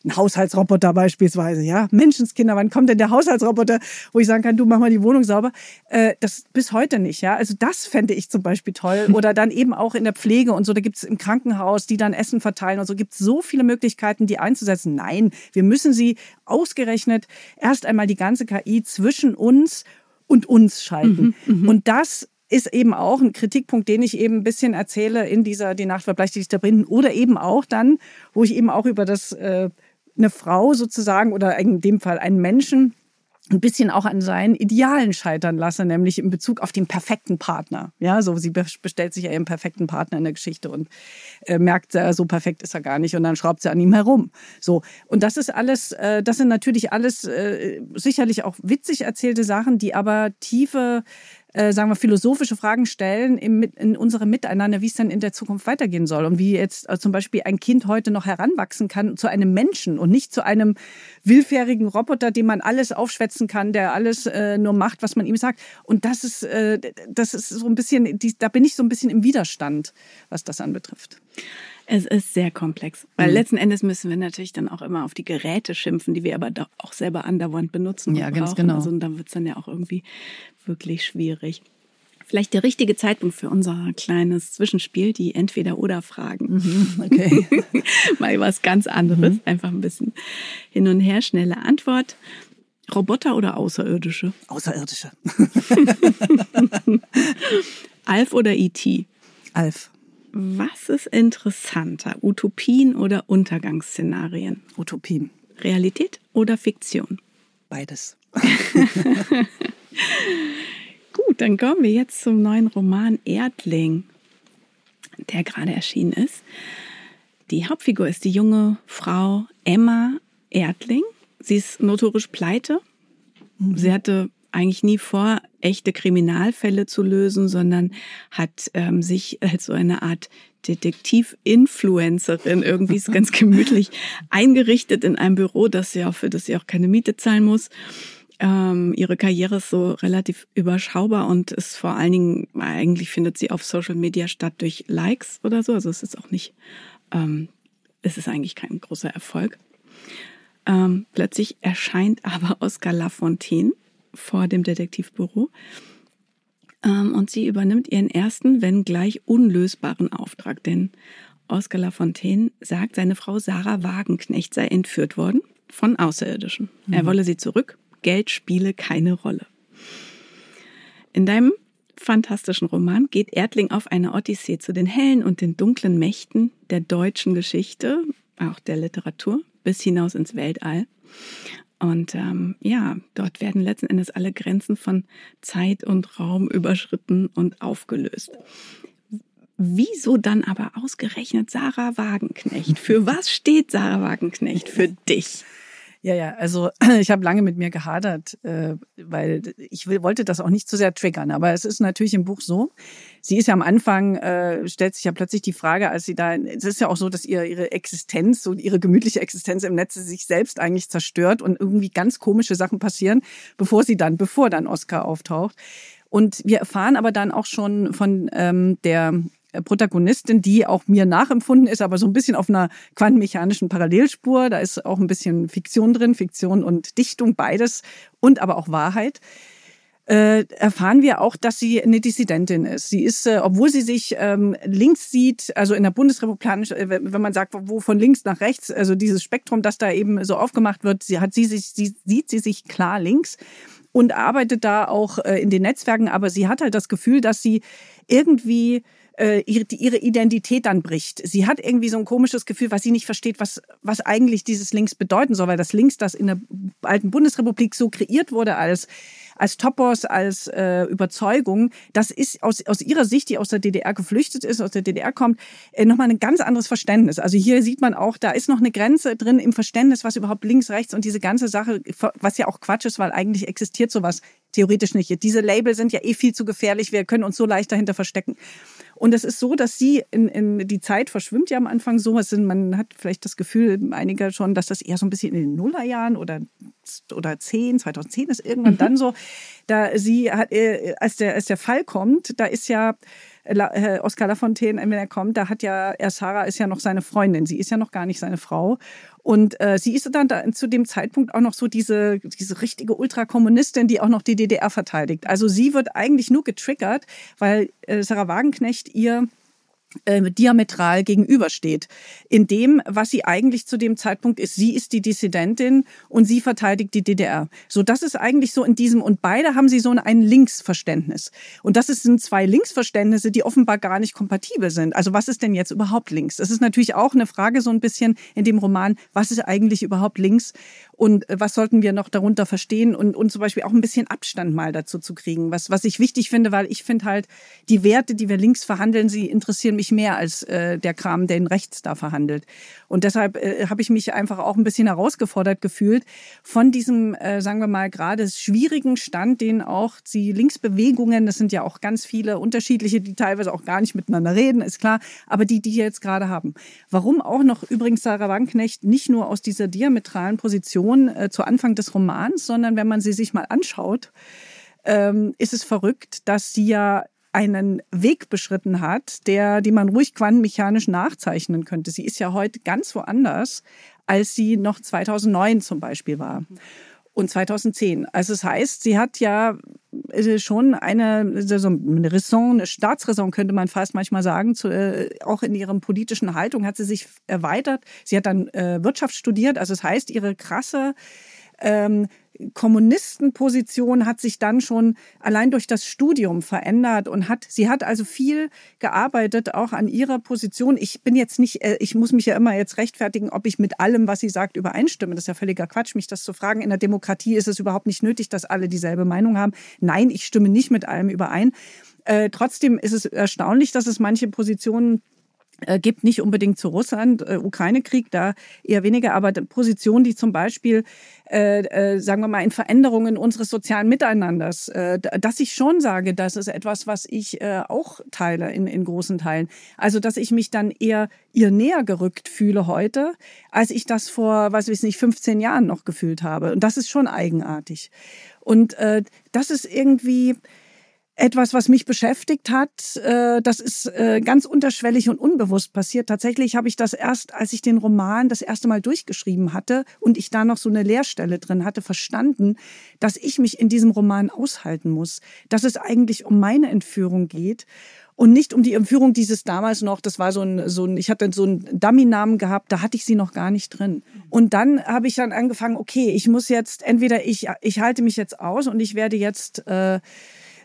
ein Haushaltsroboter beispielsweise, ja. Menschenskinder, wann kommt denn der Haushaltsroboter, wo ich sagen kann, du mach mal die Wohnung sauber? Äh, das bis heute nicht, ja. Also das fände ich zum Beispiel toll. Oder dann eben auch in der Pflege und so, da gibt es im Krankenhaus, die dann Essen verteilen und so, gibt es so viele Möglichkeiten, die einzusetzen. Nein, wir müssen sie ausgerechnet erst einmal die ganze KI zwischen uns und uns schalten. Mhm, mh. Und das ist eben auch ein Kritikpunkt, den ich eben ein bisschen erzähle in dieser Die Nacht verbleicht die Lichter oder eben auch dann, wo ich eben auch über das äh, eine Frau sozusagen oder in dem Fall einen Menschen ein bisschen auch an seinen Idealen scheitern lasse, nämlich in Bezug auf den perfekten Partner. Ja, so sie bestellt sich ja ihren perfekten Partner in der Geschichte und äh, merkt, äh, so perfekt ist er gar nicht und dann schraubt sie an ihm herum. So und das ist alles, äh, das sind natürlich alles äh, sicherlich auch witzig erzählte Sachen, die aber tiefe äh, sagen wir, philosophische Fragen stellen im, in unserem Miteinander, wie es dann in der Zukunft weitergehen soll und wie jetzt äh, zum Beispiel ein Kind heute noch heranwachsen kann zu einem Menschen und nicht zu einem willfährigen Roboter, dem man alles aufschwätzen kann, der alles äh, nur macht, was man ihm sagt. Und das ist, äh, das ist so ein bisschen, die, da bin ich so ein bisschen im Widerstand, was das anbetrifft. Es ist sehr komplex, weil mhm. letzten Endes müssen wir natürlich dann auch immer auf die Geräte schimpfen, die wir aber auch selber andauernd benutzen. Ja, ganz genau. Also dann wird es dann ja auch irgendwie wirklich schwierig. Vielleicht der richtige Zeitpunkt für unser kleines Zwischenspiel, die Entweder-Oder-Fragen. Mhm, okay. Mal was ganz anderes. Mhm. Einfach ein bisschen hin und her. Schnelle Antwort. Roboter oder Außerirdische? Außerirdische. Alf oder E.T.? Alf. Was ist interessanter, Utopien oder Untergangsszenarien? Utopien. Realität oder Fiktion? Beides. Gut, dann kommen wir jetzt zum neuen Roman Erdling, der gerade erschienen ist. Die Hauptfigur ist die junge Frau Emma Erdling. Sie ist notorisch pleite. Mhm. Sie hatte eigentlich nie vor, echte Kriminalfälle zu lösen, sondern hat ähm, sich als so eine Art Detektiv-Influencerin irgendwie ist ganz gemütlich eingerichtet in einem Büro, das sie auch, für das sie auch keine Miete zahlen muss. Ähm, ihre Karriere ist so relativ überschaubar und ist vor allen Dingen, eigentlich findet sie auf Social Media statt durch Likes oder so. Also es ist auch nicht, ähm, es ist eigentlich kein großer Erfolg. Ähm, plötzlich erscheint aber Oscar Lafontaine vor dem Detektivbüro. Ähm, und sie übernimmt ihren ersten, wenn gleich unlösbaren Auftrag, denn Oskar Lafontaine sagt, seine Frau Sarah Wagenknecht sei entführt worden von Außerirdischen. Mhm. Er wolle sie zurück, Geld spiele keine Rolle. In deinem fantastischen Roman geht Erdling auf eine Odyssee zu den hellen und den dunklen Mächten der deutschen Geschichte, auch der Literatur, bis hinaus ins Weltall. Und ähm, ja, dort werden letzten Endes alle Grenzen von Zeit und Raum überschritten und aufgelöst. Wieso dann aber ausgerechnet Sarah Wagenknecht? Für was steht Sarah Wagenknecht für dich? Ja, ja, also ich habe lange mit mir gehadert, äh, weil ich will, wollte das auch nicht zu sehr triggern. Aber es ist natürlich im Buch so. Sie ist ja am Anfang, äh, stellt sich ja plötzlich die Frage, als sie da, es ist ja auch so, dass ihr ihre Existenz, so ihre gemütliche Existenz im Netz sich selbst eigentlich zerstört und irgendwie ganz komische Sachen passieren, bevor sie dann, bevor dann Oscar auftaucht. Und wir erfahren aber dann auch schon von ähm, der Protagonistin, die auch mir nachempfunden ist, aber so ein bisschen auf einer quantenmechanischen Parallelspur. Da ist auch ein bisschen Fiktion drin, Fiktion und Dichtung, beides und aber auch Wahrheit. Äh, erfahren wir auch, dass sie eine Dissidentin ist. Sie ist, äh, obwohl sie sich ähm, links sieht, also in der Bundesrepublik, äh, wenn man sagt, wo von links nach rechts, also dieses Spektrum, das da eben so aufgemacht wird, sie hat sie sich, sie sieht sie sich klar links und arbeitet da auch äh, in den Netzwerken, aber sie hat halt das Gefühl, dass sie irgendwie äh, ihre, Identität dann bricht. Sie hat irgendwie so ein komisches Gefühl, was sie nicht versteht, was, was eigentlich dieses Links bedeuten soll, weil das Links, das in der alten Bundesrepublik so kreiert wurde als als Topos, als äh, Überzeugung, das ist aus, aus ihrer Sicht, die aus der DDR geflüchtet ist, aus der DDR kommt, äh, nochmal ein ganz anderes Verständnis. Also hier sieht man auch, da ist noch eine Grenze drin im Verständnis, was überhaupt links, rechts und diese ganze Sache, was ja auch Quatsch ist, weil eigentlich existiert sowas theoretisch nicht. Diese Label sind ja eh viel zu gefährlich, wir können uns so leicht dahinter verstecken. Und es ist so, dass sie in, in die Zeit verschwimmt ja am Anfang so. Es sind, man hat vielleicht das Gefühl, einiger schon, dass das eher so ein bisschen in den Nullerjahren oder, oder 10, 2010 ist irgendwann mhm. dann so. Da sie hat, äh, als der, als der Fall kommt, da ist ja äh, Oskar Lafontaine, wenn er kommt, da hat ja, er Sarah ist ja noch seine Freundin, sie ist ja noch gar nicht seine Frau. Und äh, sie ist dann da zu dem Zeitpunkt auch noch so diese, diese richtige Ultrakommunistin, die auch noch die DDR verteidigt. Also sie wird eigentlich nur getriggert, weil äh, Sarah Wagenknecht ihr äh, diametral gegenübersteht. In dem, was sie eigentlich zu dem Zeitpunkt ist. Sie ist die Dissidentin und sie verteidigt die DDR. So, das ist eigentlich so in diesem, und beide haben sie so ein Linksverständnis. Und das sind zwei Linksverständnisse, die offenbar gar nicht kompatibel sind. Also was ist denn jetzt überhaupt links? Das ist natürlich auch eine Frage so ein bisschen in dem Roman, was ist eigentlich überhaupt links? und äh, was sollten wir noch darunter verstehen und, und zum Beispiel auch ein bisschen Abstand mal dazu zu kriegen, was, was ich wichtig finde, weil ich finde halt, die Werte, die wir links verhandeln, sie interessieren mich mehr als äh, der Kram, den rechts da verhandelt. Und deshalb äh, habe ich mich einfach auch ein bisschen herausgefordert gefühlt von diesem, äh, sagen wir mal, gerade schwierigen Stand, den auch die Linksbewegungen, das sind ja auch ganz viele unterschiedliche, die teilweise auch gar nicht miteinander reden, ist klar, aber die, die jetzt gerade haben. Warum auch noch übrigens Sarah Wagenknecht nicht nur aus dieser diametralen Position äh, zu Anfang des Romans, sondern wenn man sie sich mal anschaut, ähm, ist es verrückt, dass sie ja einen Weg beschritten hat, der, die man ruhig quantenmechanisch nachzeichnen könnte. Sie ist ja heute ganz woanders, als sie noch 2009 zum Beispiel war. Und 2010. Also das heißt, sie hat ja äh, schon eine, so eine Raison, eine Staatsräson könnte man fast manchmal sagen, zu, äh, auch in ihrem politischen Haltung hat sie sich erweitert. Sie hat dann äh, Wirtschaft studiert, also das heißt, ihre krasse ähm, Kommunistenposition hat sich dann schon allein durch das Studium verändert und hat, sie hat also viel gearbeitet, auch an ihrer Position. Ich bin jetzt nicht, äh, ich muss mich ja immer jetzt rechtfertigen, ob ich mit allem, was sie sagt, übereinstimme. Das ist ja völliger Quatsch, mich das zu fragen. In der Demokratie ist es überhaupt nicht nötig, dass alle dieselbe Meinung haben. Nein, ich stimme nicht mit allem überein. Äh, trotzdem ist es erstaunlich, dass es manche Positionen gibt nicht unbedingt zu Russland, äh, Ukraine-Krieg, da eher weniger, aber Positionen, die zum Beispiel, äh, äh, sagen wir mal, in Veränderungen unseres sozialen Miteinanders, äh, dass ich schon sage, das ist etwas, was ich äh, auch teile in, in großen Teilen. Also, dass ich mich dann eher ihr näher gerückt fühle heute, als ich das vor, was weiß ich nicht, 15 Jahren noch gefühlt habe. Und das ist schon eigenartig. Und äh, das ist irgendwie, etwas, was mich beschäftigt hat. Äh, das ist äh, ganz unterschwellig und unbewusst passiert. Tatsächlich habe ich das erst, als ich den Roman das erste Mal durchgeschrieben hatte und ich da noch so eine Leerstelle drin hatte, verstanden, dass ich mich in diesem Roman aushalten muss, dass es eigentlich um meine Entführung geht und nicht um die Entführung dieses damals noch, das war so ein, so ein ich hatte so einen Dummy-Namen gehabt, da hatte ich sie noch gar nicht drin. Und dann habe ich dann angefangen, okay, ich muss jetzt, entweder ich, ich halte mich jetzt aus und ich werde jetzt äh,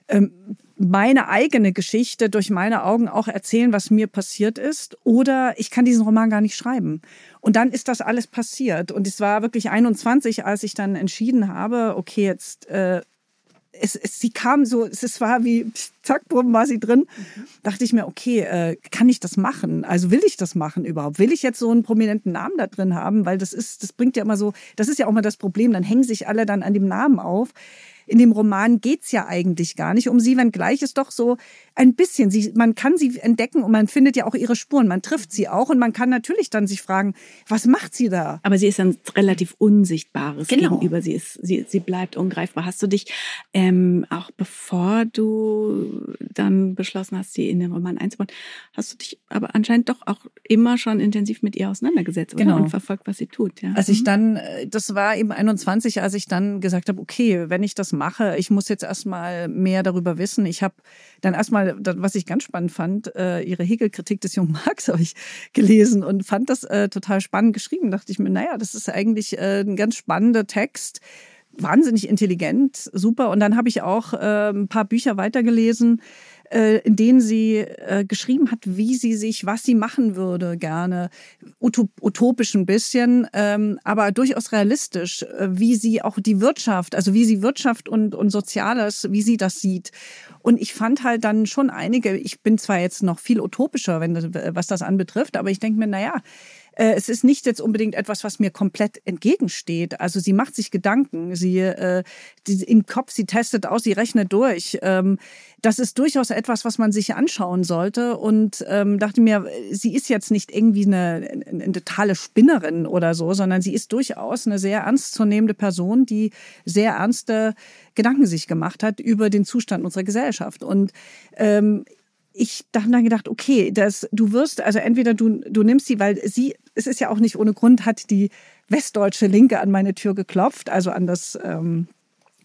ähm, meine eigene Geschichte durch meine Augen auch erzählen, was mir passiert ist. Oder ich kann diesen Roman gar nicht schreiben. Und dann ist das alles passiert. Und es war wirklich 21, als ich dann entschieden habe, okay, jetzt äh, es, es, sie kam so, es war wie, zack, bumm, war sie drin. Dachte ich mir, okay, äh, kann ich das machen? Also will ich das machen überhaupt? Will ich jetzt so einen prominenten Namen da drin haben? Weil das ist, das bringt ja immer so, das ist ja auch mal das Problem, dann hängen sich alle dann an dem Namen auf in dem Roman geht's ja eigentlich gar nicht um sie, wenngleich es doch so ein bisschen, sie, man kann sie entdecken und man findet ja auch ihre Spuren, man trifft sie auch und man kann natürlich dann sich fragen, was macht sie da? Aber sie ist ein relativ Unsichtbares genau. gegenüber, sie, ist, sie, sie bleibt ungreifbar. Hast du dich ähm, auch bevor du dann beschlossen hast, sie in den Roman einzubauen, hast du dich aber anscheinend doch auch immer schon intensiv mit ihr auseinandergesetzt genau. und verfolgt, was sie tut. Ja? Als ich mhm. dann, äh, das war eben 21, als ich dann gesagt habe, okay, wenn ich das mache. Ich muss jetzt erstmal mehr darüber wissen. Ich habe dann erstmal, was ich ganz spannend fand, äh, ihre Hegel-Kritik des jungen Marx habe ich gelesen und fand das äh, total spannend geschrieben. Dachte ich mir, naja, das ist eigentlich ein ganz spannender Text wahnsinnig intelligent, super. Und dann habe ich auch äh, ein paar Bücher weitergelesen, äh, in denen sie äh, geschrieben hat, wie sie sich, was sie machen würde gerne. Utopisch ein bisschen, ähm, aber durchaus realistisch, äh, wie sie auch die Wirtschaft, also wie sie Wirtschaft und, und Soziales, wie sie das sieht. Und ich fand halt dann schon einige, ich bin zwar jetzt noch viel utopischer, wenn das, was das anbetrifft, aber ich denke mir, naja, äh, es ist nicht jetzt unbedingt etwas, was mir komplett entgegensteht. Also sie macht sich Gedanken, sie äh, die, im Kopf, sie testet aus, sie rechnet durch. Ähm, das ist durchaus etwas, was man sich anschauen sollte. Und ähm, dachte mir, sie ist jetzt nicht irgendwie eine, eine, eine totale Spinnerin oder so, sondern sie ist durchaus eine sehr ernstzunehmende Person, die sehr ernste Gedanken sich gemacht hat über den Zustand unserer Gesellschaft. Und ähm, ich habe dann gedacht, okay, das, du wirst, also entweder du, du nimmst sie, weil sie, es ist ja auch nicht ohne Grund, hat die westdeutsche Linke an meine Tür geklopft, also an das ähm,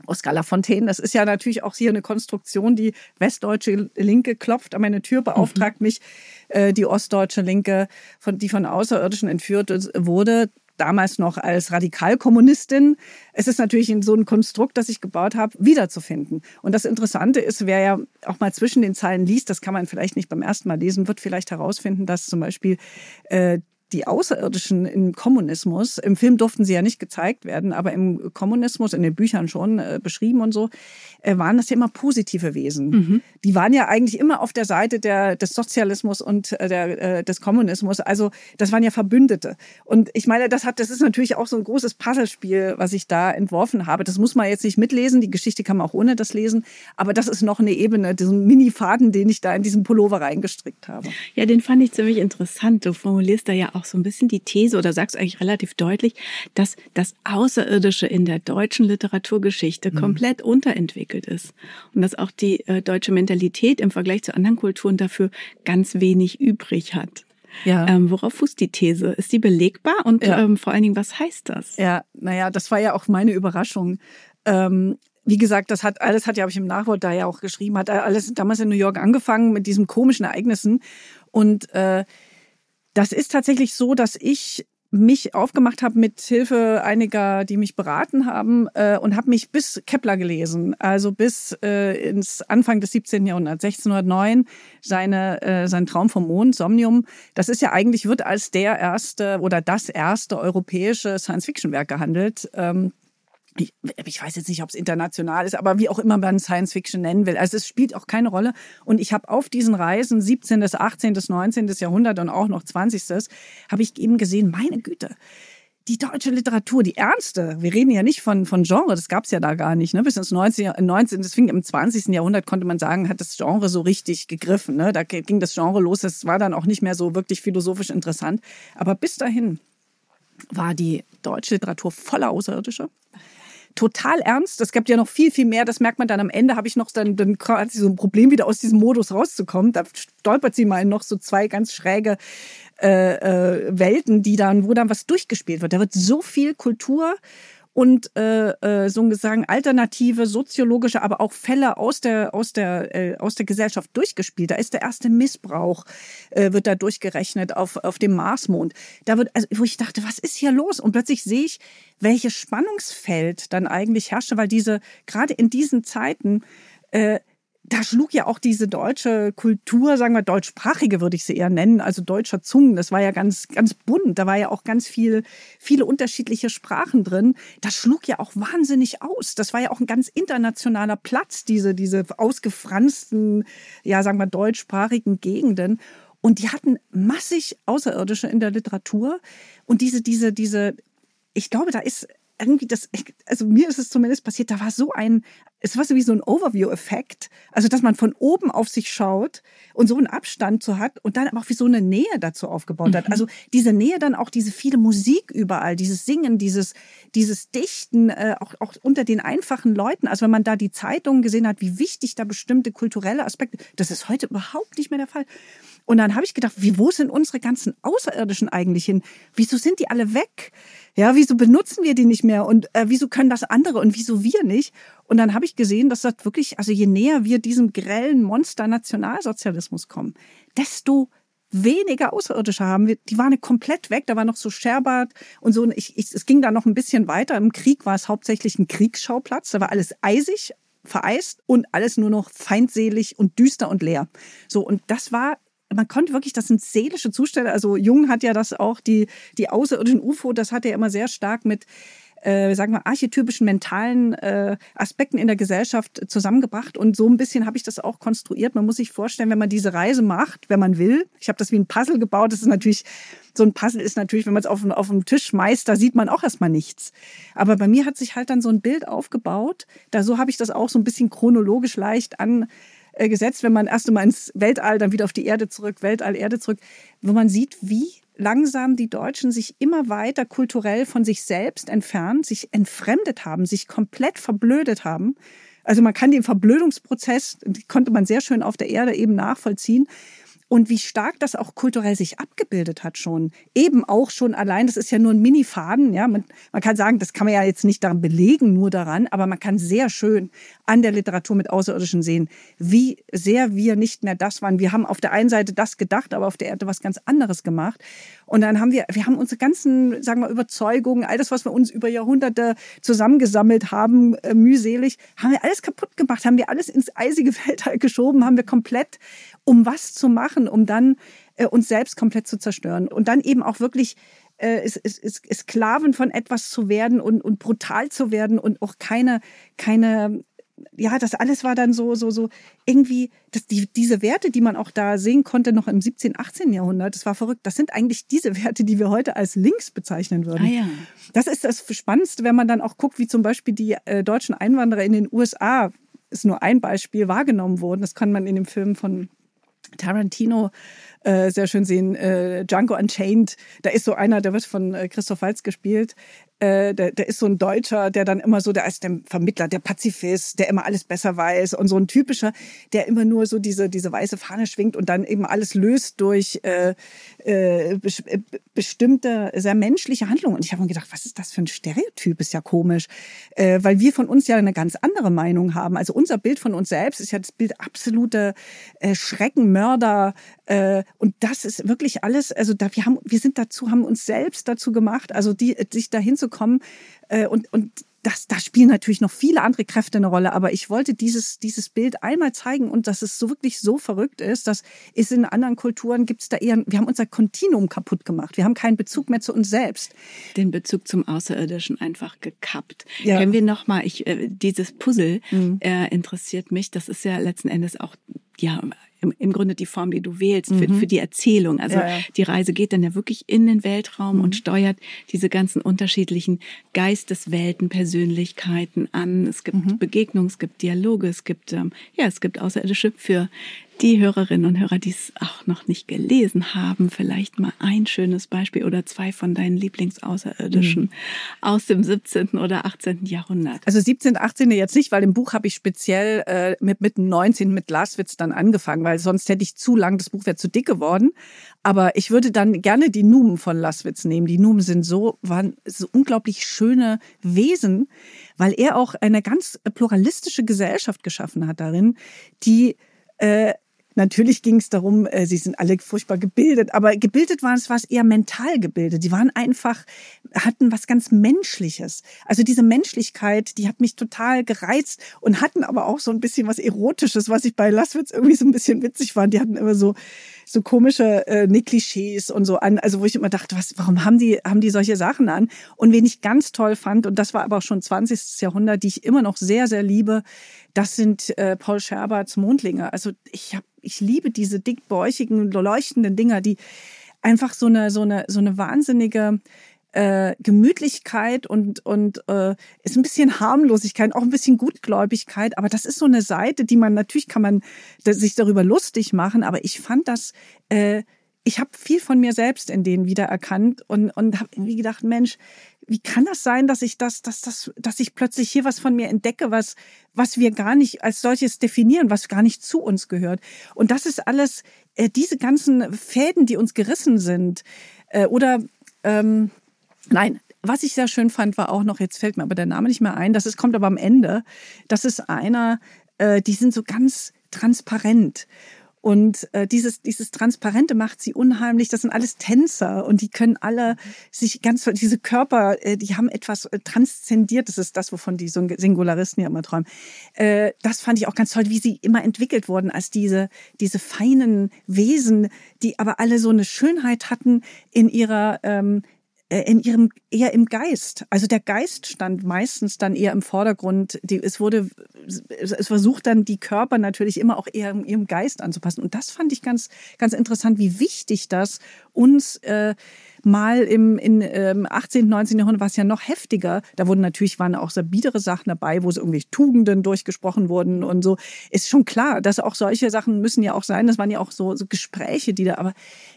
Oskar Lafontaine. Das ist ja natürlich auch hier eine Konstruktion. Die westdeutsche Linke klopft an meine Tür, beauftragt mhm. mich äh, die ostdeutsche Linke, von, die von Außerirdischen entführt wurde, damals noch als Radikalkommunistin. Es ist natürlich in so ein Konstrukt, das ich gebaut habe, wiederzufinden. Und das Interessante ist, wer ja auch mal zwischen den Zeilen liest, das kann man vielleicht nicht beim ersten Mal lesen, wird vielleicht herausfinden, dass zum Beispiel äh, die Außerirdischen im Kommunismus, im Film durften sie ja nicht gezeigt werden, aber im Kommunismus, in den Büchern schon äh, beschrieben und so, äh, waren das ja immer positive Wesen. Mhm. Die waren ja eigentlich immer auf der Seite der, des Sozialismus und äh, der, äh, des Kommunismus. Also das waren ja Verbündete. Und ich meine, das hat, das ist natürlich auch so ein großes Puzzlespiel, was ich da entworfen habe. Das muss man jetzt nicht mitlesen. Die Geschichte kann man auch ohne das lesen. Aber das ist noch eine Ebene, diesen Mini-Faden, den ich da in diesen Pullover reingestrickt habe. Ja, den fand ich ziemlich interessant. Du formulierst da ja auch so ein bisschen die These oder sagst eigentlich relativ deutlich, dass das Außerirdische in der deutschen Literaturgeschichte mhm. komplett unterentwickelt ist und dass auch die äh, deutsche Mentalität im Vergleich zu anderen Kulturen dafür ganz wenig übrig hat. Ja. Ähm, worauf fußt die These? Ist die belegbar und ja. ähm, vor allen Dingen, was heißt das? Ja, naja, das war ja auch meine Überraschung. Ähm, wie gesagt, das hat alles hat ja, habe ich im Nachwort da ja auch geschrieben, hat alles damals in New York angefangen mit diesen komischen Ereignissen und äh, das ist tatsächlich so, dass ich mich aufgemacht habe mit Hilfe einiger, die mich beraten haben äh, und habe mich bis Kepler gelesen, also bis äh, ins Anfang des 17. Jahrhunderts, 1609, seine, äh, sein Traum vom Mond, Somnium. Das ist ja eigentlich, wird als der erste oder das erste europäische Science-Fiction-Werk gehandelt. Ähm, ich, weiß jetzt nicht, ob es international ist, aber wie auch immer man Science Fiction nennen will. Also es spielt auch keine Rolle. Und ich habe auf diesen Reisen 17., 18., 19. Jahrhundert und auch noch 20. habe ich eben gesehen, meine Güte, die deutsche Literatur, die ernste, wir reden ja nicht von, von Genre, das gab es ja da gar nicht. Ne? Bis ins 19. 19. Das fing im 20. Jahrhundert, konnte man sagen, hat das Genre so richtig gegriffen. Ne? Da ging das Genre los, das war dann auch nicht mehr so wirklich philosophisch interessant. Aber bis dahin war die deutsche Literatur voller Außerirdischer total ernst. Es gibt ja noch viel, viel mehr. Das merkt man dann am Ende, habe ich noch dann, dann quasi so ein Problem, wieder aus diesem Modus rauszukommen. Da stolpert sie mal in noch so zwei ganz schräge äh, äh, Welten, die dann, wo dann was durchgespielt wird. Da wird so viel Kultur und äh, äh, sozusagen alternative soziologische, aber auch Fälle aus der aus der äh, aus der Gesellschaft durchgespielt. Da ist der erste Missbrauch äh, wird da durchgerechnet auf auf dem Marsmond. Da wird also wo ich dachte, was ist hier los? Und plötzlich sehe ich, welches Spannungsfeld dann eigentlich herrschte, weil diese gerade in diesen Zeiten äh, da schlug ja auch diese deutsche Kultur, sagen wir deutschsprachige würde ich sie eher nennen, also deutscher Zungen, das war ja ganz, ganz bunt, da war ja auch ganz viel, viele unterschiedliche Sprachen drin. Das schlug ja auch wahnsinnig aus. Das war ja auch ein ganz internationaler Platz, diese, diese ausgefransten, ja, sagen wir deutschsprachigen Gegenden. Und die hatten massig Außerirdische in der Literatur. Und diese, diese, diese, ich glaube, da ist irgendwie das, also mir ist es zumindest passiert, da war so ein, es war so wie so ein Overview-Effekt. Also, dass man von oben auf sich schaut und so einen Abstand so hat und dann aber auch wie so eine Nähe dazu aufgebaut hat. Mhm. Also, diese Nähe dann auch diese viele Musik überall, dieses Singen, dieses, dieses Dichten, äh, auch, auch unter den einfachen Leuten. Also, wenn man da die Zeitungen gesehen hat, wie wichtig da bestimmte kulturelle Aspekte, das ist heute überhaupt nicht mehr der Fall. Und dann habe ich gedacht, wie, wo sind unsere ganzen Außerirdischen eigentlich hin? Wieso sind die alle weg? Ja, wieso benutzen wir die nicht mehr? Und äh, wieso können das andere und wieso wir nicht? Und dann habe ich gesehen, dass das wirklich, also je näher wir diesem grellen Monster Nationalsozialismus kommen, desto weniger Außerirdische haben wir. Die waren komplett weg. Da war noch so Scherbart und so. Ich, ich, es ging da noch ein bisschen weiter. Im Krieg war es hauptsächlich ein Kriegsschauplatz. Da war alles eisig, vereist und alles nur noch feindselig und düster und leer. So, und das war man konnte wirklich, das sind seelische Zustände. Also Jung hat ja das auch, die, die außerirdischen UFO, das hat er immer sehr stark mit, äh, sagen wir, archetypischen mentalen äh, Aspekten in der Gesellschaft zusammengebracht. Und so ein bisschen habe ich das auch konstruiert. Man muss sich vorstellen, wenn man diese Reise macht, wenn man will. Ich habe das wie ein Puzzle gebaut. Das ist natürlich, so ein Puzzle ist natürlich, wenn man es auf, auf den Tisch schmeißt, da sieht man auch erstmal nichts. Aber bei mir hat sich halt dann so ein Bild aufgebaut. Da so habe ich das auch so ein bisschen chronologisch leicht an äh, gesetzt, wenn man erst einmal ins Weltall, dann wieder auf die Erde zurück, Weltall, Erde zurück, wo man sieht, wie langsam die Deutschen sich immer weiter kulturell von sich selbst entfernt, sich entfremdet haben, sich komplett verblödet haben. Also man kann den Verblödungsprozess, konnte man sehr schön auf der Erde eben nachvollziehen und wie stark das auch kulturell sich abgebildet hat schon. Eben auch schon allein, das ist ja nur ein Mini-Faden, ja. Man, man kann sagen, das kann man ja jetzt nicht daran belegen, nur daran, aber man kann sehr schön an der Literatur mit Außerirdischen sehen, wie sehr wir nicht mehr das waren. Wir haben auf der einen Seite das gedacht, aber auf der Erde was ganz anderes gemacht. Und dann haben wir, wir haben unsere ganzen, sagen wir, Überzeugungen, all das, was wir uns über Jahrhunderte zusammengesammelt haben, äh, mühselig, haben wir alles kaputt gemacht, haben wir alles ins eisige Weltall geschoben, haben wir komplett um was zu machen, um dann äh, uns selbst komplett zu zerstören und dann eben auch wirklich äh, ist, ist, ist Sklaven von etwas zu werden und, und brutal zu werden und auch keine, keine ja, das alles war dann so, so, so irgendwie, dass die, diese Werte, die man auch da sehen konnte, noch im 17., 18. Jahrhundert, das war verrückt. Das sind eigentlich diese Werte, die wir heute als links bezeichnen würden. Ah, ja. Das ist das Spannendste, wenn man dann auch guckt, wie zum Beispiel die äh, deutschen Einwanderer in den USA, ist nur ein Beispiel, wahrgenommen wurden. Das kann man in dem Film von Tarantino äh, sehr schön sehen. Äh, Django Unchained, da ist so einer, der wird von äh, Christoph Waltz gespielt, äh, der, der ist so ein Deutscher, der dann immer so, der ist der Vermittler, der Pazifist, der immer alles besser weiß und so ein typischer, der immer nur so diese, diese weiße Fahne schwingt und dann eben alles löst durch äh, äh, äh bestimmte, sehr menschliche Handlungen. Und ich habe mir gedacht, was ist das für ein Stereotyp? Ist ja komisch, äh, weil wir von uns ja eine ganz andere Meinung haben. Also unser Bild von uns selbst ist ja das Bild absolute äh, Schreckenmörder, äh, und das ist wirklich alles, also da, wir haben, wir sind dazu, haben uns selbst dazu gemacht, also die, sich dahin zu kommen äh, und, und das, da spielen natürlich noch viele andere Kräfte eine Rolle, aber ich wollte dieses, dieses Bild einmal zeigen und dass es so wirklich so verrückt ist, dass ist in anderen Kulturen gibt es da eher, wir haben unser Kontinuum kaputt gemacht. Wir haben keinen Bezug mehr zu uns selbst. Den Bezug zum Außerirdischen einfach gekappt. Ja. Können wir nochmal, ich, äh, dieses Puzzle mhm. äh, interessiert mich. Das ist ja letzten Endes auch ja im, im Grunde die Form, die du wählst für, mhm. für die Erzählung. Also ja, ja. die Reise geht dann ja wirklich in den Weltraum mhm. und steuert diese ganzen unterschiedlichen Geisteswelten, Persönlichkeiten an. Es gibt mhm. Begegnungen, es gibt Dialoge, es gibt ähm, ja, es gibt Außerirdische für die Hörerinnen und Hörer, die es auch noch nicht gelesen haben, vielleicht mal ein schönes Beispiel oder zwei von deinen Lieblingsaußerirdischen mhm. aus dem 17. oder 18. Jahrhundert. Also 17., 18. jetzt nicht, weil im Buch habe ich speziell äh, mit, mit dem 19. mit Laswitz dann angefangen, weil sonst hätte ich zu lang, das Buch wäre zu dick geworden. Aber ich würde dann gerne die Numen von Laswitz nehmen. Die Numen sind so, waren so unglaublich schöne Wesen, weil er auch eine ganz pluralistische Gesellschaft geschaffen hat darin, die äh, Natürlich ging es darum, äh, sie sind alle furchtbar gebildet, aber gebildet waren es, war es eher mental gebildet. Sie waren einfach, hatten was ganz Menschliches. Also diese Menschlichkeit, die hat mich total gereizt und hatten aber auch so ein bisschen was Erotisches, was ich bei Laswitz irgendwie so ein bisschen witzig fand. Die hatten immer so, so komische äh, ne Klischees und so an, also wo ich immer dachte, was, warum haben die, haben die solche Sachen an? Und wen ich ganz toll fand, und das war aber auch schon 20. Jahrhundert, die ich immer noch sehr, sehr liebe, das sind äh, Paul Scherberts Mondlinge. Also ich habe ich liebe diese dickbäuchigen, leuchtenden Dinger, die einfach so eine, so eine, so eine wahnsinnige äh, Gemütlichkeit und, und äh, ist ein bisschen Harmlosigkeit, auch ein bisschen Gutgläubigkeit, aber das ist so eine Seite, die man, natürlich kann man sich darüber lustig machen, aber ich fand das, äh, ich habe viel von mir selbst in denen wiedererkannt und, und habe irgendwie gedacht, Mensch, wie kann das sein, dass ich das, dass das, dass ich plötzlich hier was von mir entdecke, was, was wir gar nicht als solches definieren, was gar nicht zu uns gehört. Und das ist alles, äh, diese ganzen Fäden, die uns gerissen sind, äh, oder ähm, nein, was ich sehr schön fand, war auch noch, jetzt fällt mir aber der Name nicht mehr ein, das ist, kommt aber am Ende, das ist einer, äh, die sind so ganz transparent. Und äh, dieses, dieses Transparente macht sie unheimlich. Das sind alles Tänzer und die können alle sich ganz, diese Körper, äh, die haben etwas äh, transzendiert. Das ist das, wovon die Singularisten ja immer träumen. Äh, das fand ich auch ganz toll, wie sie immer entwickelt wurden als diese, diese feinen Wesen, die aber alle so eine Schönheit hatten in ihrer, ähm, äh, in ihrem eher im Geist. Also der Geist stand meistens dann eher im Vordergrund. Die, es wurde, es versucht dann die Körper natürlich immer auch eher in ihrem Geist anzupassen. Und das fand ich ganz, ganz interessant, wie wichtig das uns äh, mal im in, ähm, 18., 19. Jahrhundert war es ja noch heftiger. Da wurden natürlich waren auch so biedere Sachen dabei, wo so irgendwelche Tugenden durchgesprochen wurden und so. Ist schon klar, dass auch solche Sachen müssen ja auch sein. Das waren ja auch so, so Gespräche, die da, aber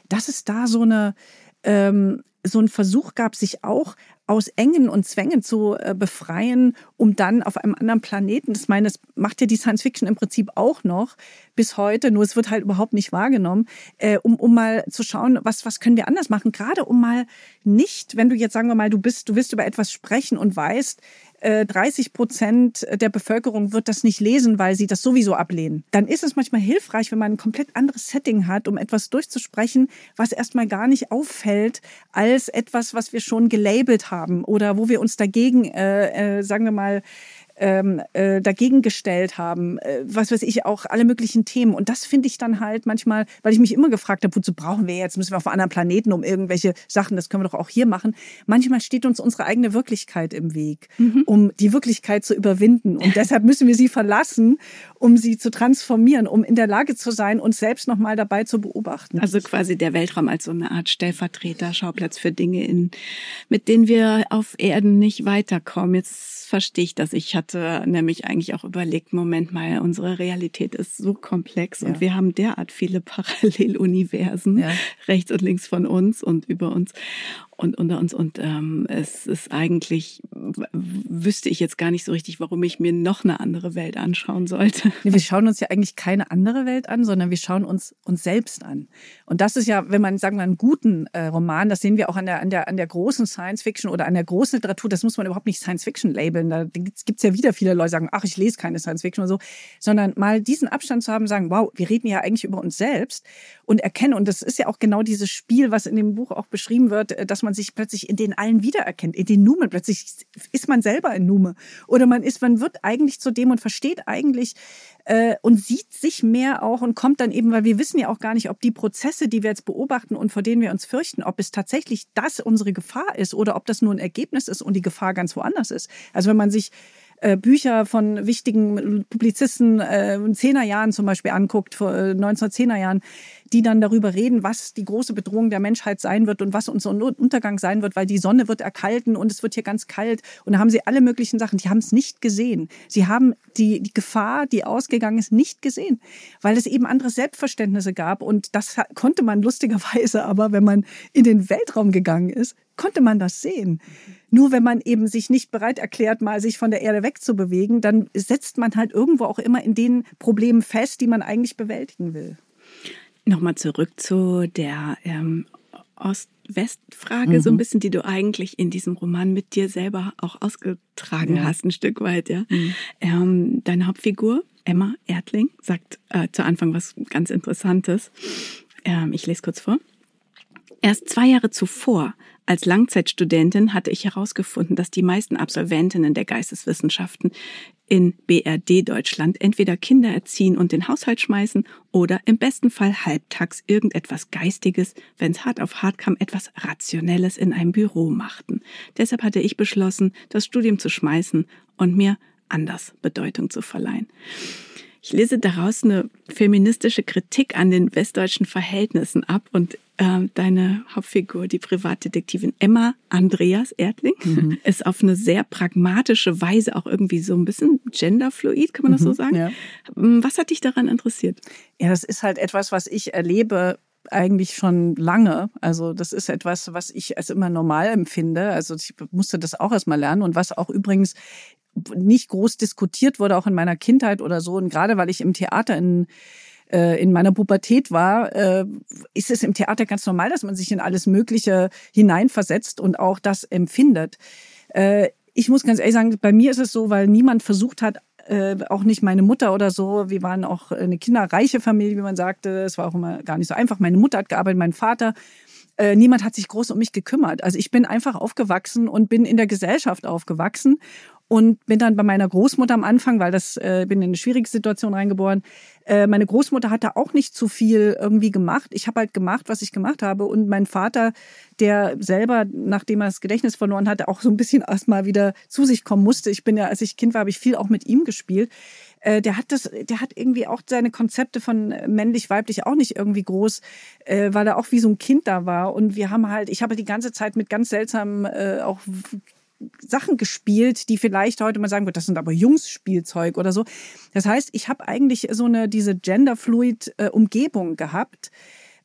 das ist da so eine ähm, so ein Versuch gab, sich auch aus Engen und Zwängen zu äh, befreien, um dann auf einem anderen Planeten, das meine, das macht ja die Science Fiction im Prinzip auch noch bis heute, nur es wird halt überhaupt nicht wahrgenommen, äh, um, um mal zu schauen, was, was können wir anders machen, gerade um mal nicht, wenn du jetzt sagen wir mal, du bist, du willst über etwas sprechen und weißt, 30 äh, Prozent der Bevölkerung wird das nicht lesen, weil sie das sowieso ablehnen. Dann ist es manchmal hilfreich, wenn man ein komplett anderes Setting hat, um etwas durchzusprechen, was erstmal gar nicht auffällt als etwas, was wir schon gelabelt haben oder wo wir uns dagegen, äh, äh, sagen wir mal, ähm, äh, dagegen gestellt haben, äh, was weiß ich, auch alle möglichen Themen. Und das finde ich dann halt manchmal, weil ich mich immer gefragt habe, wozu brauchen wir jetzt, müssen wir auf einem anderen Planeten um irgendwelche Sachen, das können wir doch auch hier machen. Manchmal steht uns unsere eigene Wirklichkeit im Weg, mhm. um die Wirklichkeit zu überwinden. Und deshalb müssen wir sie verlassen, um sie zu transformieren, um in der Lage zu sein, uns selbst nochmal dabei zu beobachten. Also quasi der Weltraum als so eine Art Stellvertreter, Schauplatz für Dinge, in, mit denen wir auf Erden nicht weiterkommen. Jetzt verstehe ich das. Ich hatte nämlich eigentlich auch überlegt, Moment mal, unsere Realität ist so komplex ja. und wir haben derart viele Paralleluniversen ja. rechts und links von uns und über uns und unter uns. Und ähm, es ist eigentlich, wüsste ich jetzt gar nicht so richtig, warum ich mir noch eine andere Welt anschauen sollte. Nee, wir schauen uns ja eigentlich keine andere Welt an, sondern wir schauen uns uns selbst an. Und das ist ja, wenn man sagen wir einen guten äh, Roman, das sehen wir auch an der, an der, an der großen Science Fiction oder an der großen Literatur, das muss man überhaupt nicht Science Fiction labeln. Da gibt es ja wieder viele Leute, die sagen, ach, ich lese keine Science Fiction oder so, sondern mal diesen Abstand zu haben, sagen, wow, wir reden ja eigentlich über uns selbst und erkennen, und das ist ja auch genau dieses Spiel, was in dem Buch auch beschrieben wird, äh, dass man sich plötzlich in den allen wiedererkennt, in den Numen. Plötzlich ist man selber ein Nume. Oder man ist, man wird eigentlich zu dem und versteht eigentlich äh, und sieht sich mehr auch und kommt dann eben, weil wir wissen ja auch gar nicht, ob die Prozesse, die wir jetzt beobachten und vor denen wir uns fürchten, ob es tatsächlich das unsere Gefahr ist oder ob das nur ein Ergebnis ist und die Gefahr ganz woanders ist. Also wenn man sich äh, Bücher von wichtigen Publizisten äh, in Zehnerjahren zum Beispiel anguckt, vor äh, 1910er Jahren, die dann darüber reden, was die große Bedrohung der Menschheit sein wird und was unser Untergang sein wird, weil die Sonne wird erkalten und es wird hier ganz kalt. Und da haben sie alle möglichen Sachen. Die haben es nicht gesehen. Sie haben die, die Gefahr, die ausgegangen ist, nicht gesehen, weil es eben andere Selbstverständnisse gab. Und das konnte man lustigerweise aber, wenn man in den Weltraum gegangen ist, konnte man das sehen. Nur wenn man eben sich nicht bereit erklärt, mal sich von der Erde wegzubewegen, dann setzt man halt irgendwo auch immer in den Problemen fest, die man eigentlich bewältigen will. Nochmal zurück zu der ähm, Ost-West-Frage, mhm. so ein mhm. bisschen, die du eigentlich in diesem Roman mit dir selber auch ausgetragen ja. hast, ein Stück weit, ja. Mhm. Ähm, deine Hauptfigur, Emma Erdling, sagt äh, zu Anfang was ganz Interessantes. Ähm, ich lese kurz vor. Erst zwei Jahre zuvor, als Langzeitstudentin, hatte ich herausgefunden, dass die meisten Absolventinnen der Geisteswissenschaften in BRD Deutschland entweder Kinder erziehen und den Haushalt schmeißen oder im besten Fall halbtags irgendetwas Geistiges, wenn es hart auf hart kam, etwas Rationelles in einem Büro machten. Deshalb hatte ich beschlossen, das Studium zu schmeißen und mir anders Bedeutung zu verleihen. Ich lese daraus eine feministische Kritik an den westdeutschen Verhältnissen ab und äh, deine Hauptfigur, die Privatdetektivin Emma Andreas Erdling, mhm. ist auf eine sehr pragmatische Weise auch irgendwie so ein bisschen genderfluid, kann man das mhm, so sagen? Ja. Ähm, was hat dich daran interessiert? Ja, das ist halt etwas, was ich erlebe eigentlich schon lange. Also das ist etwas, was ich als immer normal empfinde. Also ich musste das auch erstmal lernen und was auch übrigens nicht groß diskutiert wurde, auch in meiner Kindheit oder so. Und gerade weil ich im Theater in äh, in meiner Pubertät war, äh, ist es im Theater ganz normal, dass man sich in alles Mögliche hineinversetzt und auch das empfindet. Äh, ich muss ganz ehrlich sagen, bei mir ist es so, weil niemand versucht hat, auch nicht meine Mutter oder so. Wir waren auch eine kinderreiche Familie, wie man sagte. Es war auch immer gar nicht so einfach. Meine Mutter hat gearbeitet, mein Vater niemand hat sich groß um mich gekümmert. Also ich bin einfach aufgewachsen und bin in der Gesellschaft aufgewachsen und bin dann bei meiner Großmutter am Anfang, weil das äh, bin in eine schwierige Situation reingeboren. Äh, meine Großmutter hatte auch nicht zu viel irgendwie gemacht. Ich habe halt gemacht, was ich gemacht habe. Und mein Vater, der selber, nachdem er das Gedächtnis verloren hatte, auch so ein bisschen erstmal wieder zu sich kommen musste. Ich bin ja, als ich Kind war, habe ich viel auch mit ihm gespielt. Äh, der hat das, der hat irgendwie auch seine Konzepte von männlich-weiblich auch nicht irgendwie groß, äh, weil er auch wie so ein Kind da war. Und wir haben halt, ich habe die ganze Zeit mit ganz seltsamen äh, auch Sachen gespielt, die vielleicht heute mal sagen wird, das sind aber Jungsspielzeug oder so. Das heißt, ich habe eigentlich so eine diese genderfluid äh, gehabt.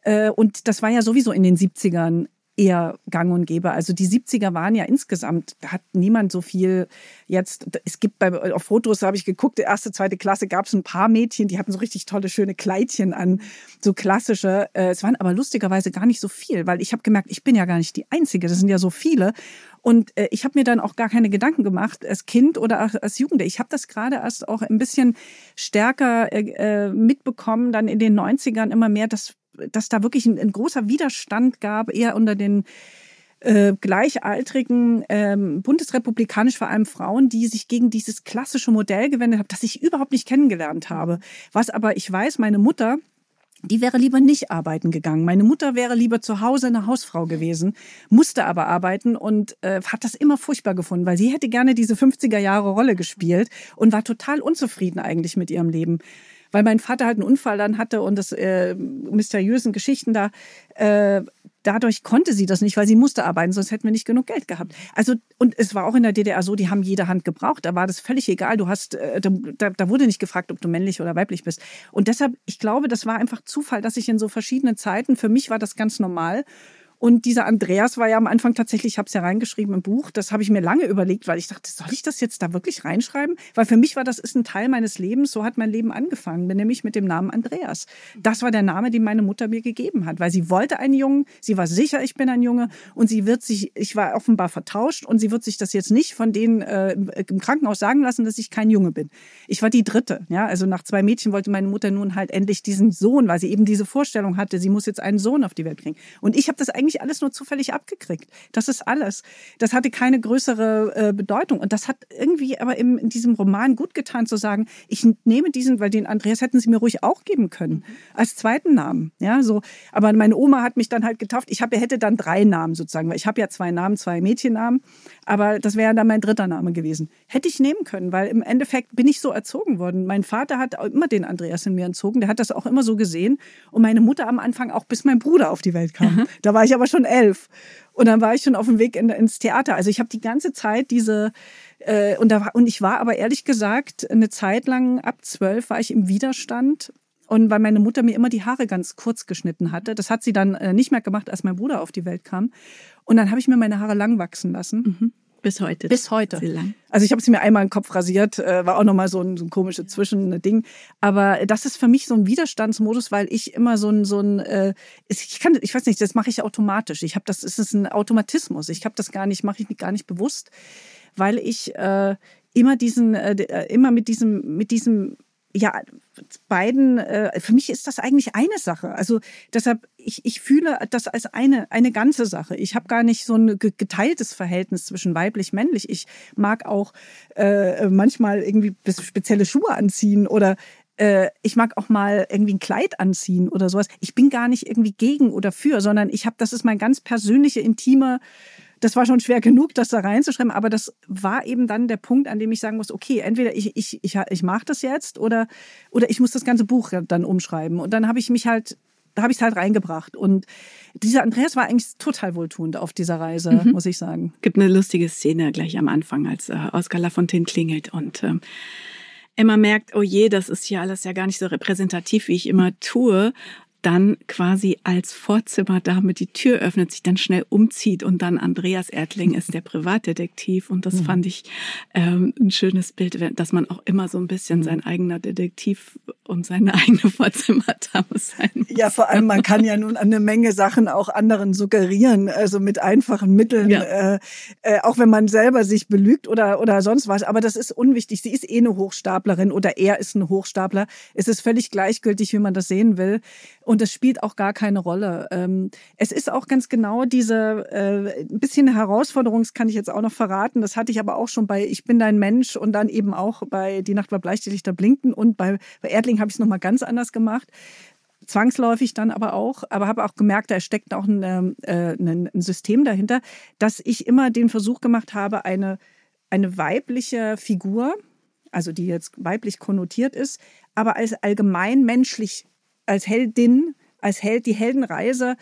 Äh, und das war ja sowieso in den 70ern eher gang und gäbe. Also die 70er waren ja insgesamt, da hat niemand so viel jetzt, es gibt bei, auf Fotos habe ich geguckt, erste, zweite Klasse gab es ein paar Mädchen, die hatten so richtig tolle, schöne Kleidchen an, so klassische. Äh, es waren aber lustigerweise gar nicht so viel, weil ich habe gemerkt, ich bin ja gar nicht die Einzige, das sind ja so viele. Und äh, ich habe mir dann auch gar keine Gedanken gemacht als Kind oder als Jugendliche. Ich habe das gerade erst auch ein bisschen stärker äh, mitbekommen, dann in den 90ern immer mehr, dass dass da wirklich ein, ein großer Widerstand gab, eher unter den äh, gleichaltrigen ähm, bundesrepublikanisch vor allem Frauen, die sich gegen dieses klassische Modell gewendet haben, das ich überhaupt nicht kennengelernt habe. Was aber ich weiß, meine Mutter, die wäre lieber nicht arbeiten gegangen. Meine Mutter wäre lieber zu Hause eine Hausfrau gewesen, musste aber arbeiten und äh, hat das immer furchtbar gefunden, weil sie hätte gerne diese 50er Jahre Rolle gespielt und war total unzufrieden eigentlich mit ihrem Leben weil mein Vater halt einen Unfall dann hatte und das äh, mysteriösen Geschichten da. Äh, dadurch konnte sie das nicht, weil sie musste arbeiten, sonst hätten wir nicht genug Geld gehabt. Also und es war auch in der DDR so, die haben jede Hand gebraucht. Da war das völlig egal. Du hast, äh, da, da wurde nicht gefragt, ob du männlich oder weiblich bist. Und deshalb, ich glaube, das war einfach Zufall, dass ich in so verschiedenen Zeiten. Für mich war das ganz normal. Und dieser Andreas war ja am Anfang tatsächlich, ich habe es ja reingeschrieben im Buch, das habe ich mir lange überlegt, weil ich dachte, soll ich das jetzt da wirklich reinschreiben? Weil für mich war das ist ein Teil meines Lebens, so hat mein Leben angefangen, nämlich mit dem Namen Andreas. Das war der Name, den meine Mutter mir gegeben hat, weil sie wollte einen Jungen, sie war sicher, ich bin ein Junge und sie wird sich, ich war offenbar vertauscht und sie wird sich das jetzt nicht von denen äh, im Krankenhaus sagen lassen, dass ich kein Junge bin. Ich war die dritte, ja, also nach zwei Mädchen wollte meine Mutter nun halt endlich diesen Sohn, weil sie eben diese Vorstellung hatte, sie muss jetzt einen Sohn auf die Welt bringen. Und ich habe das eigentlich eigentlich alles nur zufällig abgekriegt. Das ist alles. Das hatte keine größere äh, Bedeutung. Und das hat irgendwie aber im, in diesem Roman gut getan, zu sagen, ich nehme diesen, weil den Andreas hätten sie mir ruhig auch geben können, als zweiten Namen. Ja, so. Aber meine Oma hat mich dann halt getauft. Ich habe, hätte dann drei Namen sozusagen, weil ich habe ja zwei Namen, zwei Mädchennamen. Aber das wäre dann mein dritter Name gewesen. Hätte ich nehmen können, weil im Endeffekt bin ich so erzogen worden. Mein Vater hat immer den Andreas in mir entzogen. Der hat das auch immer so gesehen. Und meine Mutter am Anfang auch, bis mein Bruder auf die Welt kam. Mhm. Da war ich aber schon elf. Und dann war ich schon auf dem Weg in, ins Theater. Also ich habe die ganze Zeit diese äh, und da und ich war aber ehrlich gesagt eine Zeit lang ab zwölf war ich im Widerstand und weil meine Mutter mir immer die Haare ganz kurz geschnitten hatte. Das hat sie dann äh, nicht mehr gemacht, als mein Bruder auf die Welt kam. Und dann habe ich mir meine Haare lang wachsen lassen. Mhm. Bis heute. Bis heute. Also ich habe sie mir einmal im Kopf rasiert, äh, war auch nochmal so ein, so ein komisches Zwischending. Aber das ist für mich so ein Widerstandsmodus, weil ich immer so ein, so ein äh, ich kann, ich weiß nicht, das mache ich automatisch. Ich habe das, es ist ein Automatismus. Ich habe das gar nicht, mache ich gar nicht bewusst, weil ich äh, immer diesen, äh, äh immer mit diesem, mit diesem ja, beiden, äh, für mich ist das eigentlich eine Sache. Also deshalb, ich, ich fühle das als eine, eine ganze Sache. Ich habe gar nicht so ein geteiltes Verhältnis zwischen weiblich-männlich. Ich mag auch äh, manchmal irgendwie spezielle Schuhe anziehen oder äh, ich mag auch mal irgendwie ein Kleid anziehen oder sowas. Ich bin gar nicht irgendwie gegen oder für, sondern ich habe, das ist mein ganz persönliche, intime das war schon schwer genug, das da reinzuschreiben, aber das war eben dann der Punkt, an dem ich sagen muss, okay, entweder ich, ich, ich, ich mache das jetzt oder, oder ich muss das ganze Buch dann umschreiben. Und dann habe ich mich halt da habe ich es halt reingebracht. Und dieser Andreas war eigentlich total wohltuend auf dieser Reise, mhm. muss ich sagen. Gibt eine lustige Szene gleich am Anfang, als äh, Oskar Lafontaine klingelt und ähm, Emma merkt, oh je, das ist hier alles ja gar nicht so repräsentativ, wie ich immer tue dann quasi als Vorzimmerdame die Tür öffnet, sich dann schnell umzieht und dann Andreas Erdling ist der Privatdetektiv und das mhm. fand ich ähm, ein schönes Bild, dass man auch immer so ein bisschen sein eigener Detektiv und seine eigene Vorzimmerdame sein muss. Ja, vor allem man kann ja nun eine Menge Sachen auch anderen suggerieren, also mit einfachen Mitteln, ja. äh, äh, auch wenn man selber sich belügt oder oder sonst was. Aber das ist unwichtig. Sie ist eh eine Hochstaplerin oder er ist ein Hochstapler. Es ist völlig gleichgültig, wie man das sehen will. Und das spielt auch gar keine Rolle. Ähm, es ist auch ganz genau diese äh, ein bisschen Herausforderung, das kann ich jetzt auch noch verraten. Das hatte ich aber auch schon bei Ich bin dein Mensch und dann eben auch bei Die Nacht war bleich, die Lichter blinkten und bei, bei Erdling habe ich es nochmal ganz anders gemacht zwangsläufig dann aber auch, aber habe auch gemerkt, da steckt auch ein, äh, ein, System dahinter, dass ich immer den Versuch gemacht habe, eine, eine weibliche Figur, also die jetzt weiblich konnotiert ist, aber als allgemein menschlich als Heldin, als Held, die Heldenreise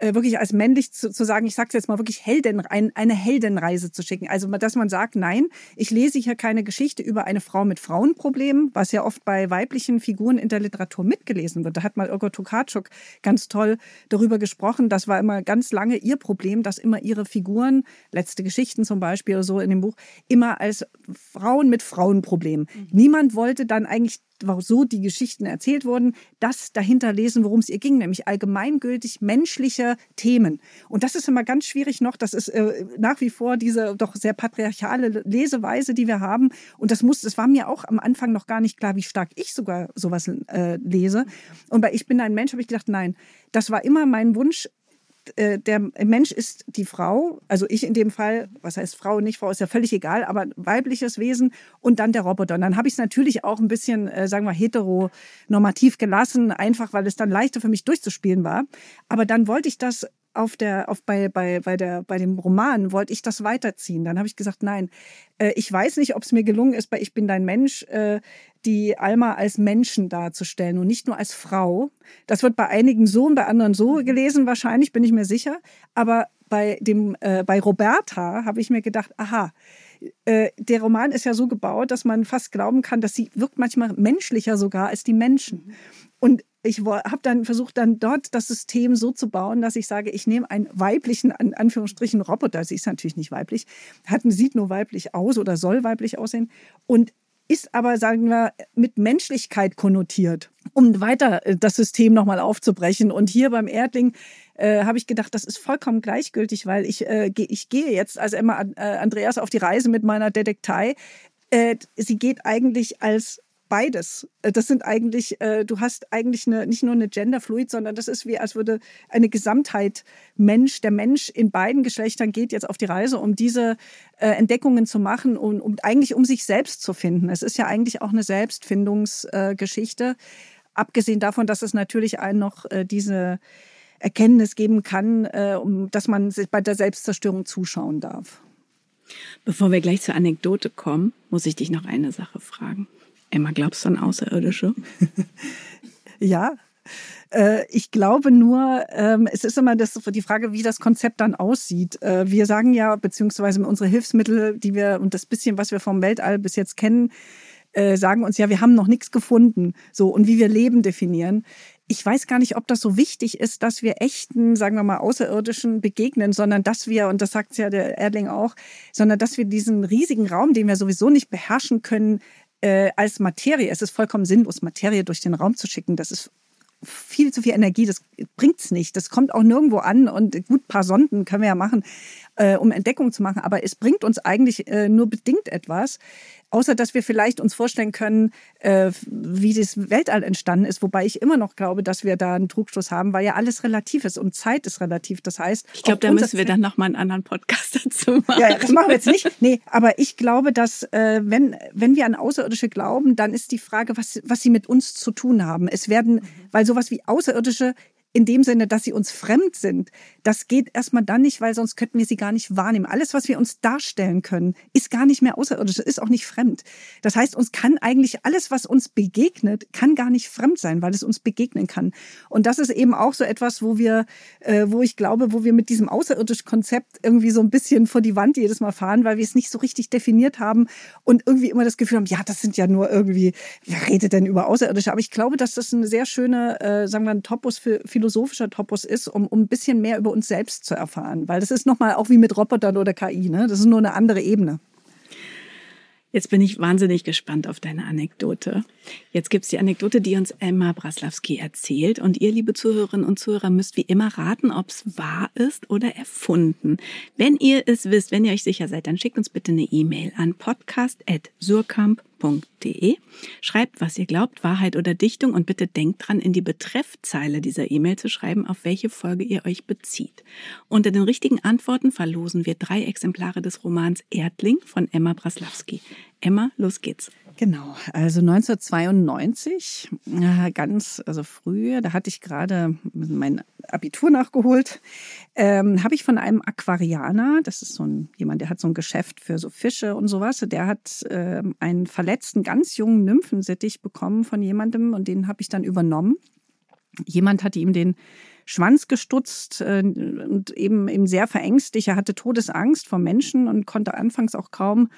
äh, wirklich als männlich zu, zu sagen, ich sage jetzt mal wirklich Helden, ein, eine Heldenreise zu schicken. Also dass man sagt, nein, ich lese hier keine Geschichte über eine Frau mit Frauenproblemen, was ja oft bei weiblichen Figuren in der Literatur mitgelesen wird. Da hat mal Olga Tokarczuk ganz toll darüber gesprochen. Das war immer ganz lange ihr Problem, dass immer ihre Figuren, letzte Geschichten zum Beispiel oder so in dem Buch, immer als Frauen mit Frauenproblemen. Mhm. Niemand wollte dann eigentlich so die Geschichten erzählt wurden, das dahinter lesen, worum es ihr ging, nämlich allgemeingültig menschliche Themen. Und das ist immer ganz schwierig noch. Das ist äh, nach wie vor diese doch sehr patriarchale Leseweise, die wir haben. Und das muss, das war mir auch am Anfang noch gar nicht klar, wie stark ich sogar sowas äh, lese. Und bei Ich bin ein Mensch habe ich gedacht, nein, das war immer mein Wunsch, äh, der Mensch ist die Frau, also ich in dem Fall, was heißt Frau, nicht Frau, ist ja völlig egal, aber weibliches Wesen und dann der Roboter. Und dann habe ich es natürlich auch ein bisschen, äh, sagen wir, heteronormativ gelassen, einfach weil es dann leichter für mich durchzuspielen war. Aber dann wollte ich das auf der, auf bei, bei, bei, der, bei dem Roman wollte ich das weiterziehen. Dann habe ich gesagt, nein, äh, ich weiß nicht, ob es mir gelungen ist, bei Ich bin dein Mensch, äh, die Alma als Menschen darzustellen und nicht nur als Frau. Das wird bei einigen so und bei anderen so gelesen, wahrscheinlich, bin ich mir sicher. Aber bei, dem, äh, bei Roberta habe ich mir gedacht, aha, äh, der Roman ist ja so gebaut, dass man fast glauben kann, dass sie wirkt manchmal menschlicher sogar als die Menschen. Und ich habe dann versucht, dann dort das System so zu bauen, dass ich sage, ich nehme einen weiblichen, an Anführungsstrichen, Roboter, sie ist natürlich nicht weiblich, hat, sieht nur weiblich aus oder soll weiblich aussehen und ist aber, sagen wir, mit Menschlichkeit konnotiert, um weiter äh, das System nochmal aufzubrechen. Und hier beim Erdling äh, habe ich gedacht, das ist vollkommen gleichgültig, weil ich, äh, ich gehe jetzt als Emma äh, Andreas auf die Reise mit meiner Detektei. Äh, sie geht eigentlich als beides. Äh, das sind eigentlich, äh, du hast eigentlich eine, nicht nur eine Genderfluid, sondern das ist wie, als würde eine Gesamtheit Mensch, der Mensch in beiden Geschlechtern geht jetzt auf die Reise, um diese äh, Entdeckungen zu machen und um, eigentlich um sich selbst zu finden. Es ist ja eigentlich auch eine Selbstfindungsgeschichte. Abgesehen davon, dass es natürlich einen noch diese Erkenntnis geben kann, um, dass man bei der Selbstzerstörung zuschauen darf. Bevor wir gleich zur Anekdote kommen, muss ich dich noch eine Sache fragen. Emma, glaubst du an Außerirdische? ja. Äh, ich glaube nur, ähm, es ist immer das, die Frage, wie das Konzept dann aussieht. Äh, wir sagen ja, beziehungsweise unsere Hilfsmittel, die wir und das bisschen, was wir vom Weltall bis jetzt kennen, äh, sagen uns ja, wir haben noch nichts gefunden. So und wie wir Leben definieren. Ich weiß gar nicht, ob das so wichtig ist, dass wir echten, sagen wir mal, Außerirdischen begegnen, sondern dass wir, und das sagt ja der Erdling auch, sondern dass wir diesen riesigen Raum, den wir sowieso nicht beherrschen können, äh, als Materie. Es ist vollkommen sinnlos, Materie durch den Raum zu schicken. Das ist viel zu viel Energie, das bringt's nicht. Das kommt auch nirgendwo an und gut, paar Sonden können wir ja machen, äh, um Entdeckung zu machen, aber es bringt uns eigentlich äh, nur bedingt etwas. Außer dass wir vielleicht uns vorstellen können, äh, wie das Weltall entstanden ist, wobei ich immer noch glaube, dass wir da einen Trugschluss haben, weil ja alles relativ ist und Zeit ist relativ. Das heißt, ich glaube, da müssen wir dann noch mal einen anderen Podcast dazu machen. Ja, das machen wir jetzt nicht. Nee, aber ich glaube, dass äh, wenn wenn wir an Außerirdische glauben, dann ist die Frage, was was sie mit uns zu tun haben. Es werden, weil sowas wie Außerirdische in dem Sinne, dass sie uns fremd sind, das geht erstmal dann nicht, weil sonst könnten wir sie gar nicht wahrnehmen. Alles, was wir uns darstellen können, ist gar nicht mehr außerirdisch, ist auch nicht fremd. Das heißt, uns kann eigentlich alles, was uns begegnet, kann gar nicht fremd sein, weil es uns begegnen kann. Und das ist eben auch so etwas, wo wir, äh, wo ich glaube, wo wir mit diesem außerirdischen Konzept irgendwie so ein bisschen vor die Wand jedes Mal fahren, weil wir es nicht so richtig definiert haben und irgendwie immer das Gefühl haben, ja, das sind ja nur irgendwie, wer redet denn über Außerirdische? Aber ich glaube, dass das eine sehr schöne, äh, sagen wir, ein Topos für philosophischer Topos ist, um, um ein bisschen mehr über uns selbst zu erfahren. Weil das ist nochmal auch wie mit Robotern oder KI, ne? Das ist nur eine andere Ebene. Jetzt bin ich wahnsinnig gespannt auf deine Anekdote. Jetzt gibt's die Anekdote, die uns Emma Braslawski erzählt. Und ihr, liebe Zuhörerinnen und Zuhörer, müsst wie immer raten, ob's wahr ist oder erfunden. Wenn ihr es wisst, wenn ihr euch sicher seid, dann schickt uns bitte eine E-Mail an podcast.surkamp.com www.ftf.de. Schreibt, was ihr glaubt, Wahrheit oder Dichtung und bitte denkt dran, in die Betreffzeile dieser E-Mail zu schreiben, auf welche Folge ihr euch bezieht. Unter den richtigen Antworten verlosen wir drei Exemplare des Romans Erdling von Emma Braslawski. Emma, los geht's. Genau, also 1992, ganz, also früh, da hatte ich gerade mein Abitur nachgeholt, ähm, habe ich von einem Aquarianer, das ist so ein, jemand, der hat so ein Geschäft für so Fische und sowas, der hat ähm, einen verletzten, ganz jungen Nymphensittich bekommen von jemandem und den habe ich dann übernommen. Jemand hatte ihm den Schwanz gestutzt äh, und eben, eben sehr verängstigt. Er hatte Todesangst vor Menschen und konnte anfangs auch kaum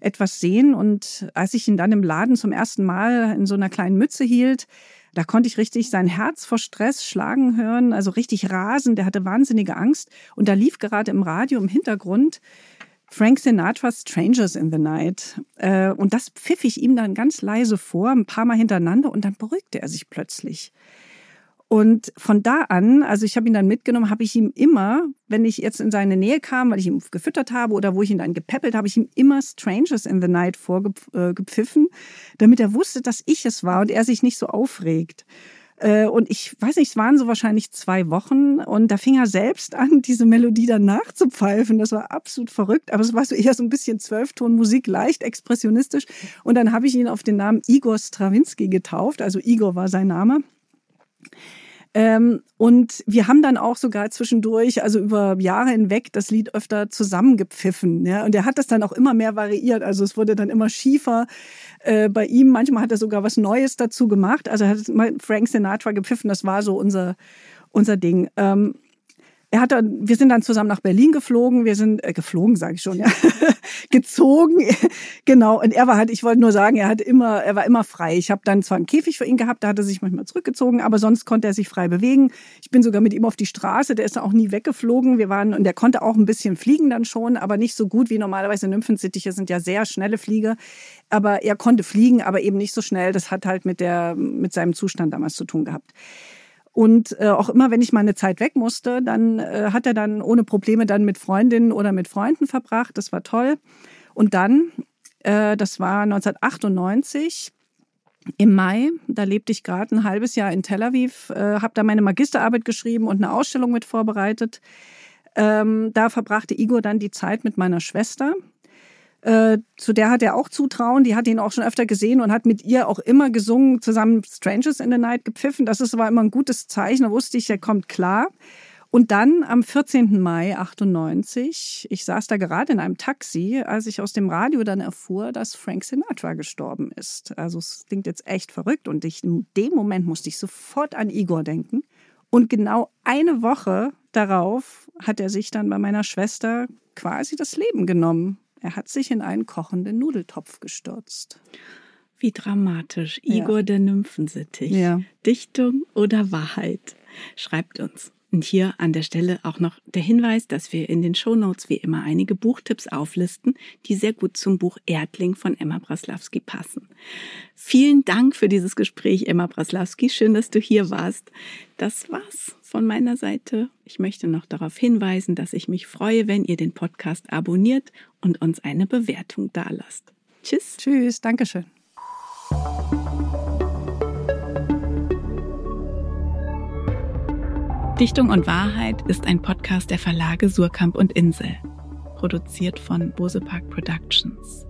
etwas sehen. Und als ich ihn dann im Laden zum ersten Mal in so einer kleinen Mütze hielt, da konnte ich richtig sein Herz vor Stress schlagen hören, also richtig rasen. Der hatte wahnsinnige Angst. Und da lief gerade im Radio im Hintergrund Frank Sinatra's Strangers in the Night. Äh, und das pfiff ich ihm dann ganz leise vor, ein paar Mal hintereinander, und dann beruhigte er sich plötzlich. Und von da an, also ich habe ihn dann mitgenommen, habe ich ihm immer, wenn ich jetzt in seine Nähe kam, weil ich ihn gefüttert habe oder wo ich ihn dann gepäppelt habe, ich ihm immer Strangers in the Night vorgepfiffen, damit er wusste, dass ich es war und er sich nicht so aufregt. Äh, und ich weiß nicht, es waren so wahrscheinlich zwei Wochen und da fing er selbst an, diese Melodie dann nachzupfeifen. Das war absolut verrückt, aber es war so eher so ein bisschen Zwölftonmusik, leicht expressionistisch. Und dann habe ich ihn auf den Namen Igor Strawinski getauft, also Igor war sein Name. Ähm, und wir haben dann auch sogar zwischendurch, also über Jahre hinweg, das Lied öfter zusammengepfiffen. Ja? Und er hat das dann auch immer mehr variiert. Also es wurde dann immer schiefer äh, bei ihm. Manchmal hat er sogar was Neues dazu gemacht. Also er hat Frank Sinatra gepfiffen. Das war so unser, unser Ding. Ähm, er hat dann, wir sind dann zusammen nach Berlin geflogen. Wir sind äh, geflogen, sage ich schon, ja, gezogen, genau. Und er war halt, ich wollte nur sagen, er hat immer, er war immer frei. Ich habe dann zwar einen Käfig für ihn gehabt, da hat er sich manchmal zurückgezogen, aber sonst konnte er sich frei bewegen. Ich bin sogar mit ihm auf die Straße, der ist auch nie weggeflogen. Wir waren und der konnte auch ein bisschen fliegen dann schon, aber nicht so gut wie normalerweise Nymphensittiche sind ja sehr schnelle Flieger. Aber er konnte fliegen, aber eben nicht so schnell. Das hat halt mit der mit seinem Zustand damals zu tun gehabt. Und äh, auch immer, wenn ich mal eine Zeit weg musste, dann äh, hat er dann ohne Probleme dann mit Freundinnen oder mit Freunden verbracht. Das war toll. Und dann, äh, das war 1998, im Mai, da lebte ich gerade ein halbes Jahr in Tel Aviv, äh, habe da meine Magisterarbeit geschrieben und eine Ausstellung mit vorbereitet. Ähm, da verbrachte Igor dann die Zeit mit meiner Schwester. Äh, zu der hat er auch Zutrauen. Die hat ihn auch schon öfter gesehen und hat mit ihr auch immer gesungen, zusammen Strangers in the Night gepfiffen. Das ist aber immer ein gutes Zeichen. Da wusste ich, er kommt klar. Und dann am 14. Mai 98, ich saß da gerade in einem Taxi, als ich aus dem Radio dann erfuhr, dass Frank Sinatra gestorben ist. Also es klingt jetzt echt verrückt und ich, in dem Moment musste ich sofort an Igor denken. Und genau eine Woche darauf hat er sich dann bei meiner Schwester quasi das Leben genommen. Er hat sich in einen kochenden Nudeltopf gestürzt. Wie dramatisch. Igor ja. der Nymphensittich. Ja. Dichtung oder Wahrheit? Schreibt uns. Und hier an der Stelle auch noch der Hinweis, dass wir in den Shownotes wie immer einige Buchtipps auflisten, die sehr gut zum Buch Erdling von Emma Braslawski passen. Vielen Dank für dieses Gespräch, Emma Braslawski. Schön, dass du hier warst. Das war's von meiner Seite. Ich möchte noch darauf hinweisen, dass ich mich freue, wenn ihr den Podcast abonniert und uns eine Bewertung dalasst. Tschüss. Tschüss. Dankeschön. Dichtung und Wahrheit ist ein Podcast der Verlage Surkamp und Insel, produziert von Bosepark Productions.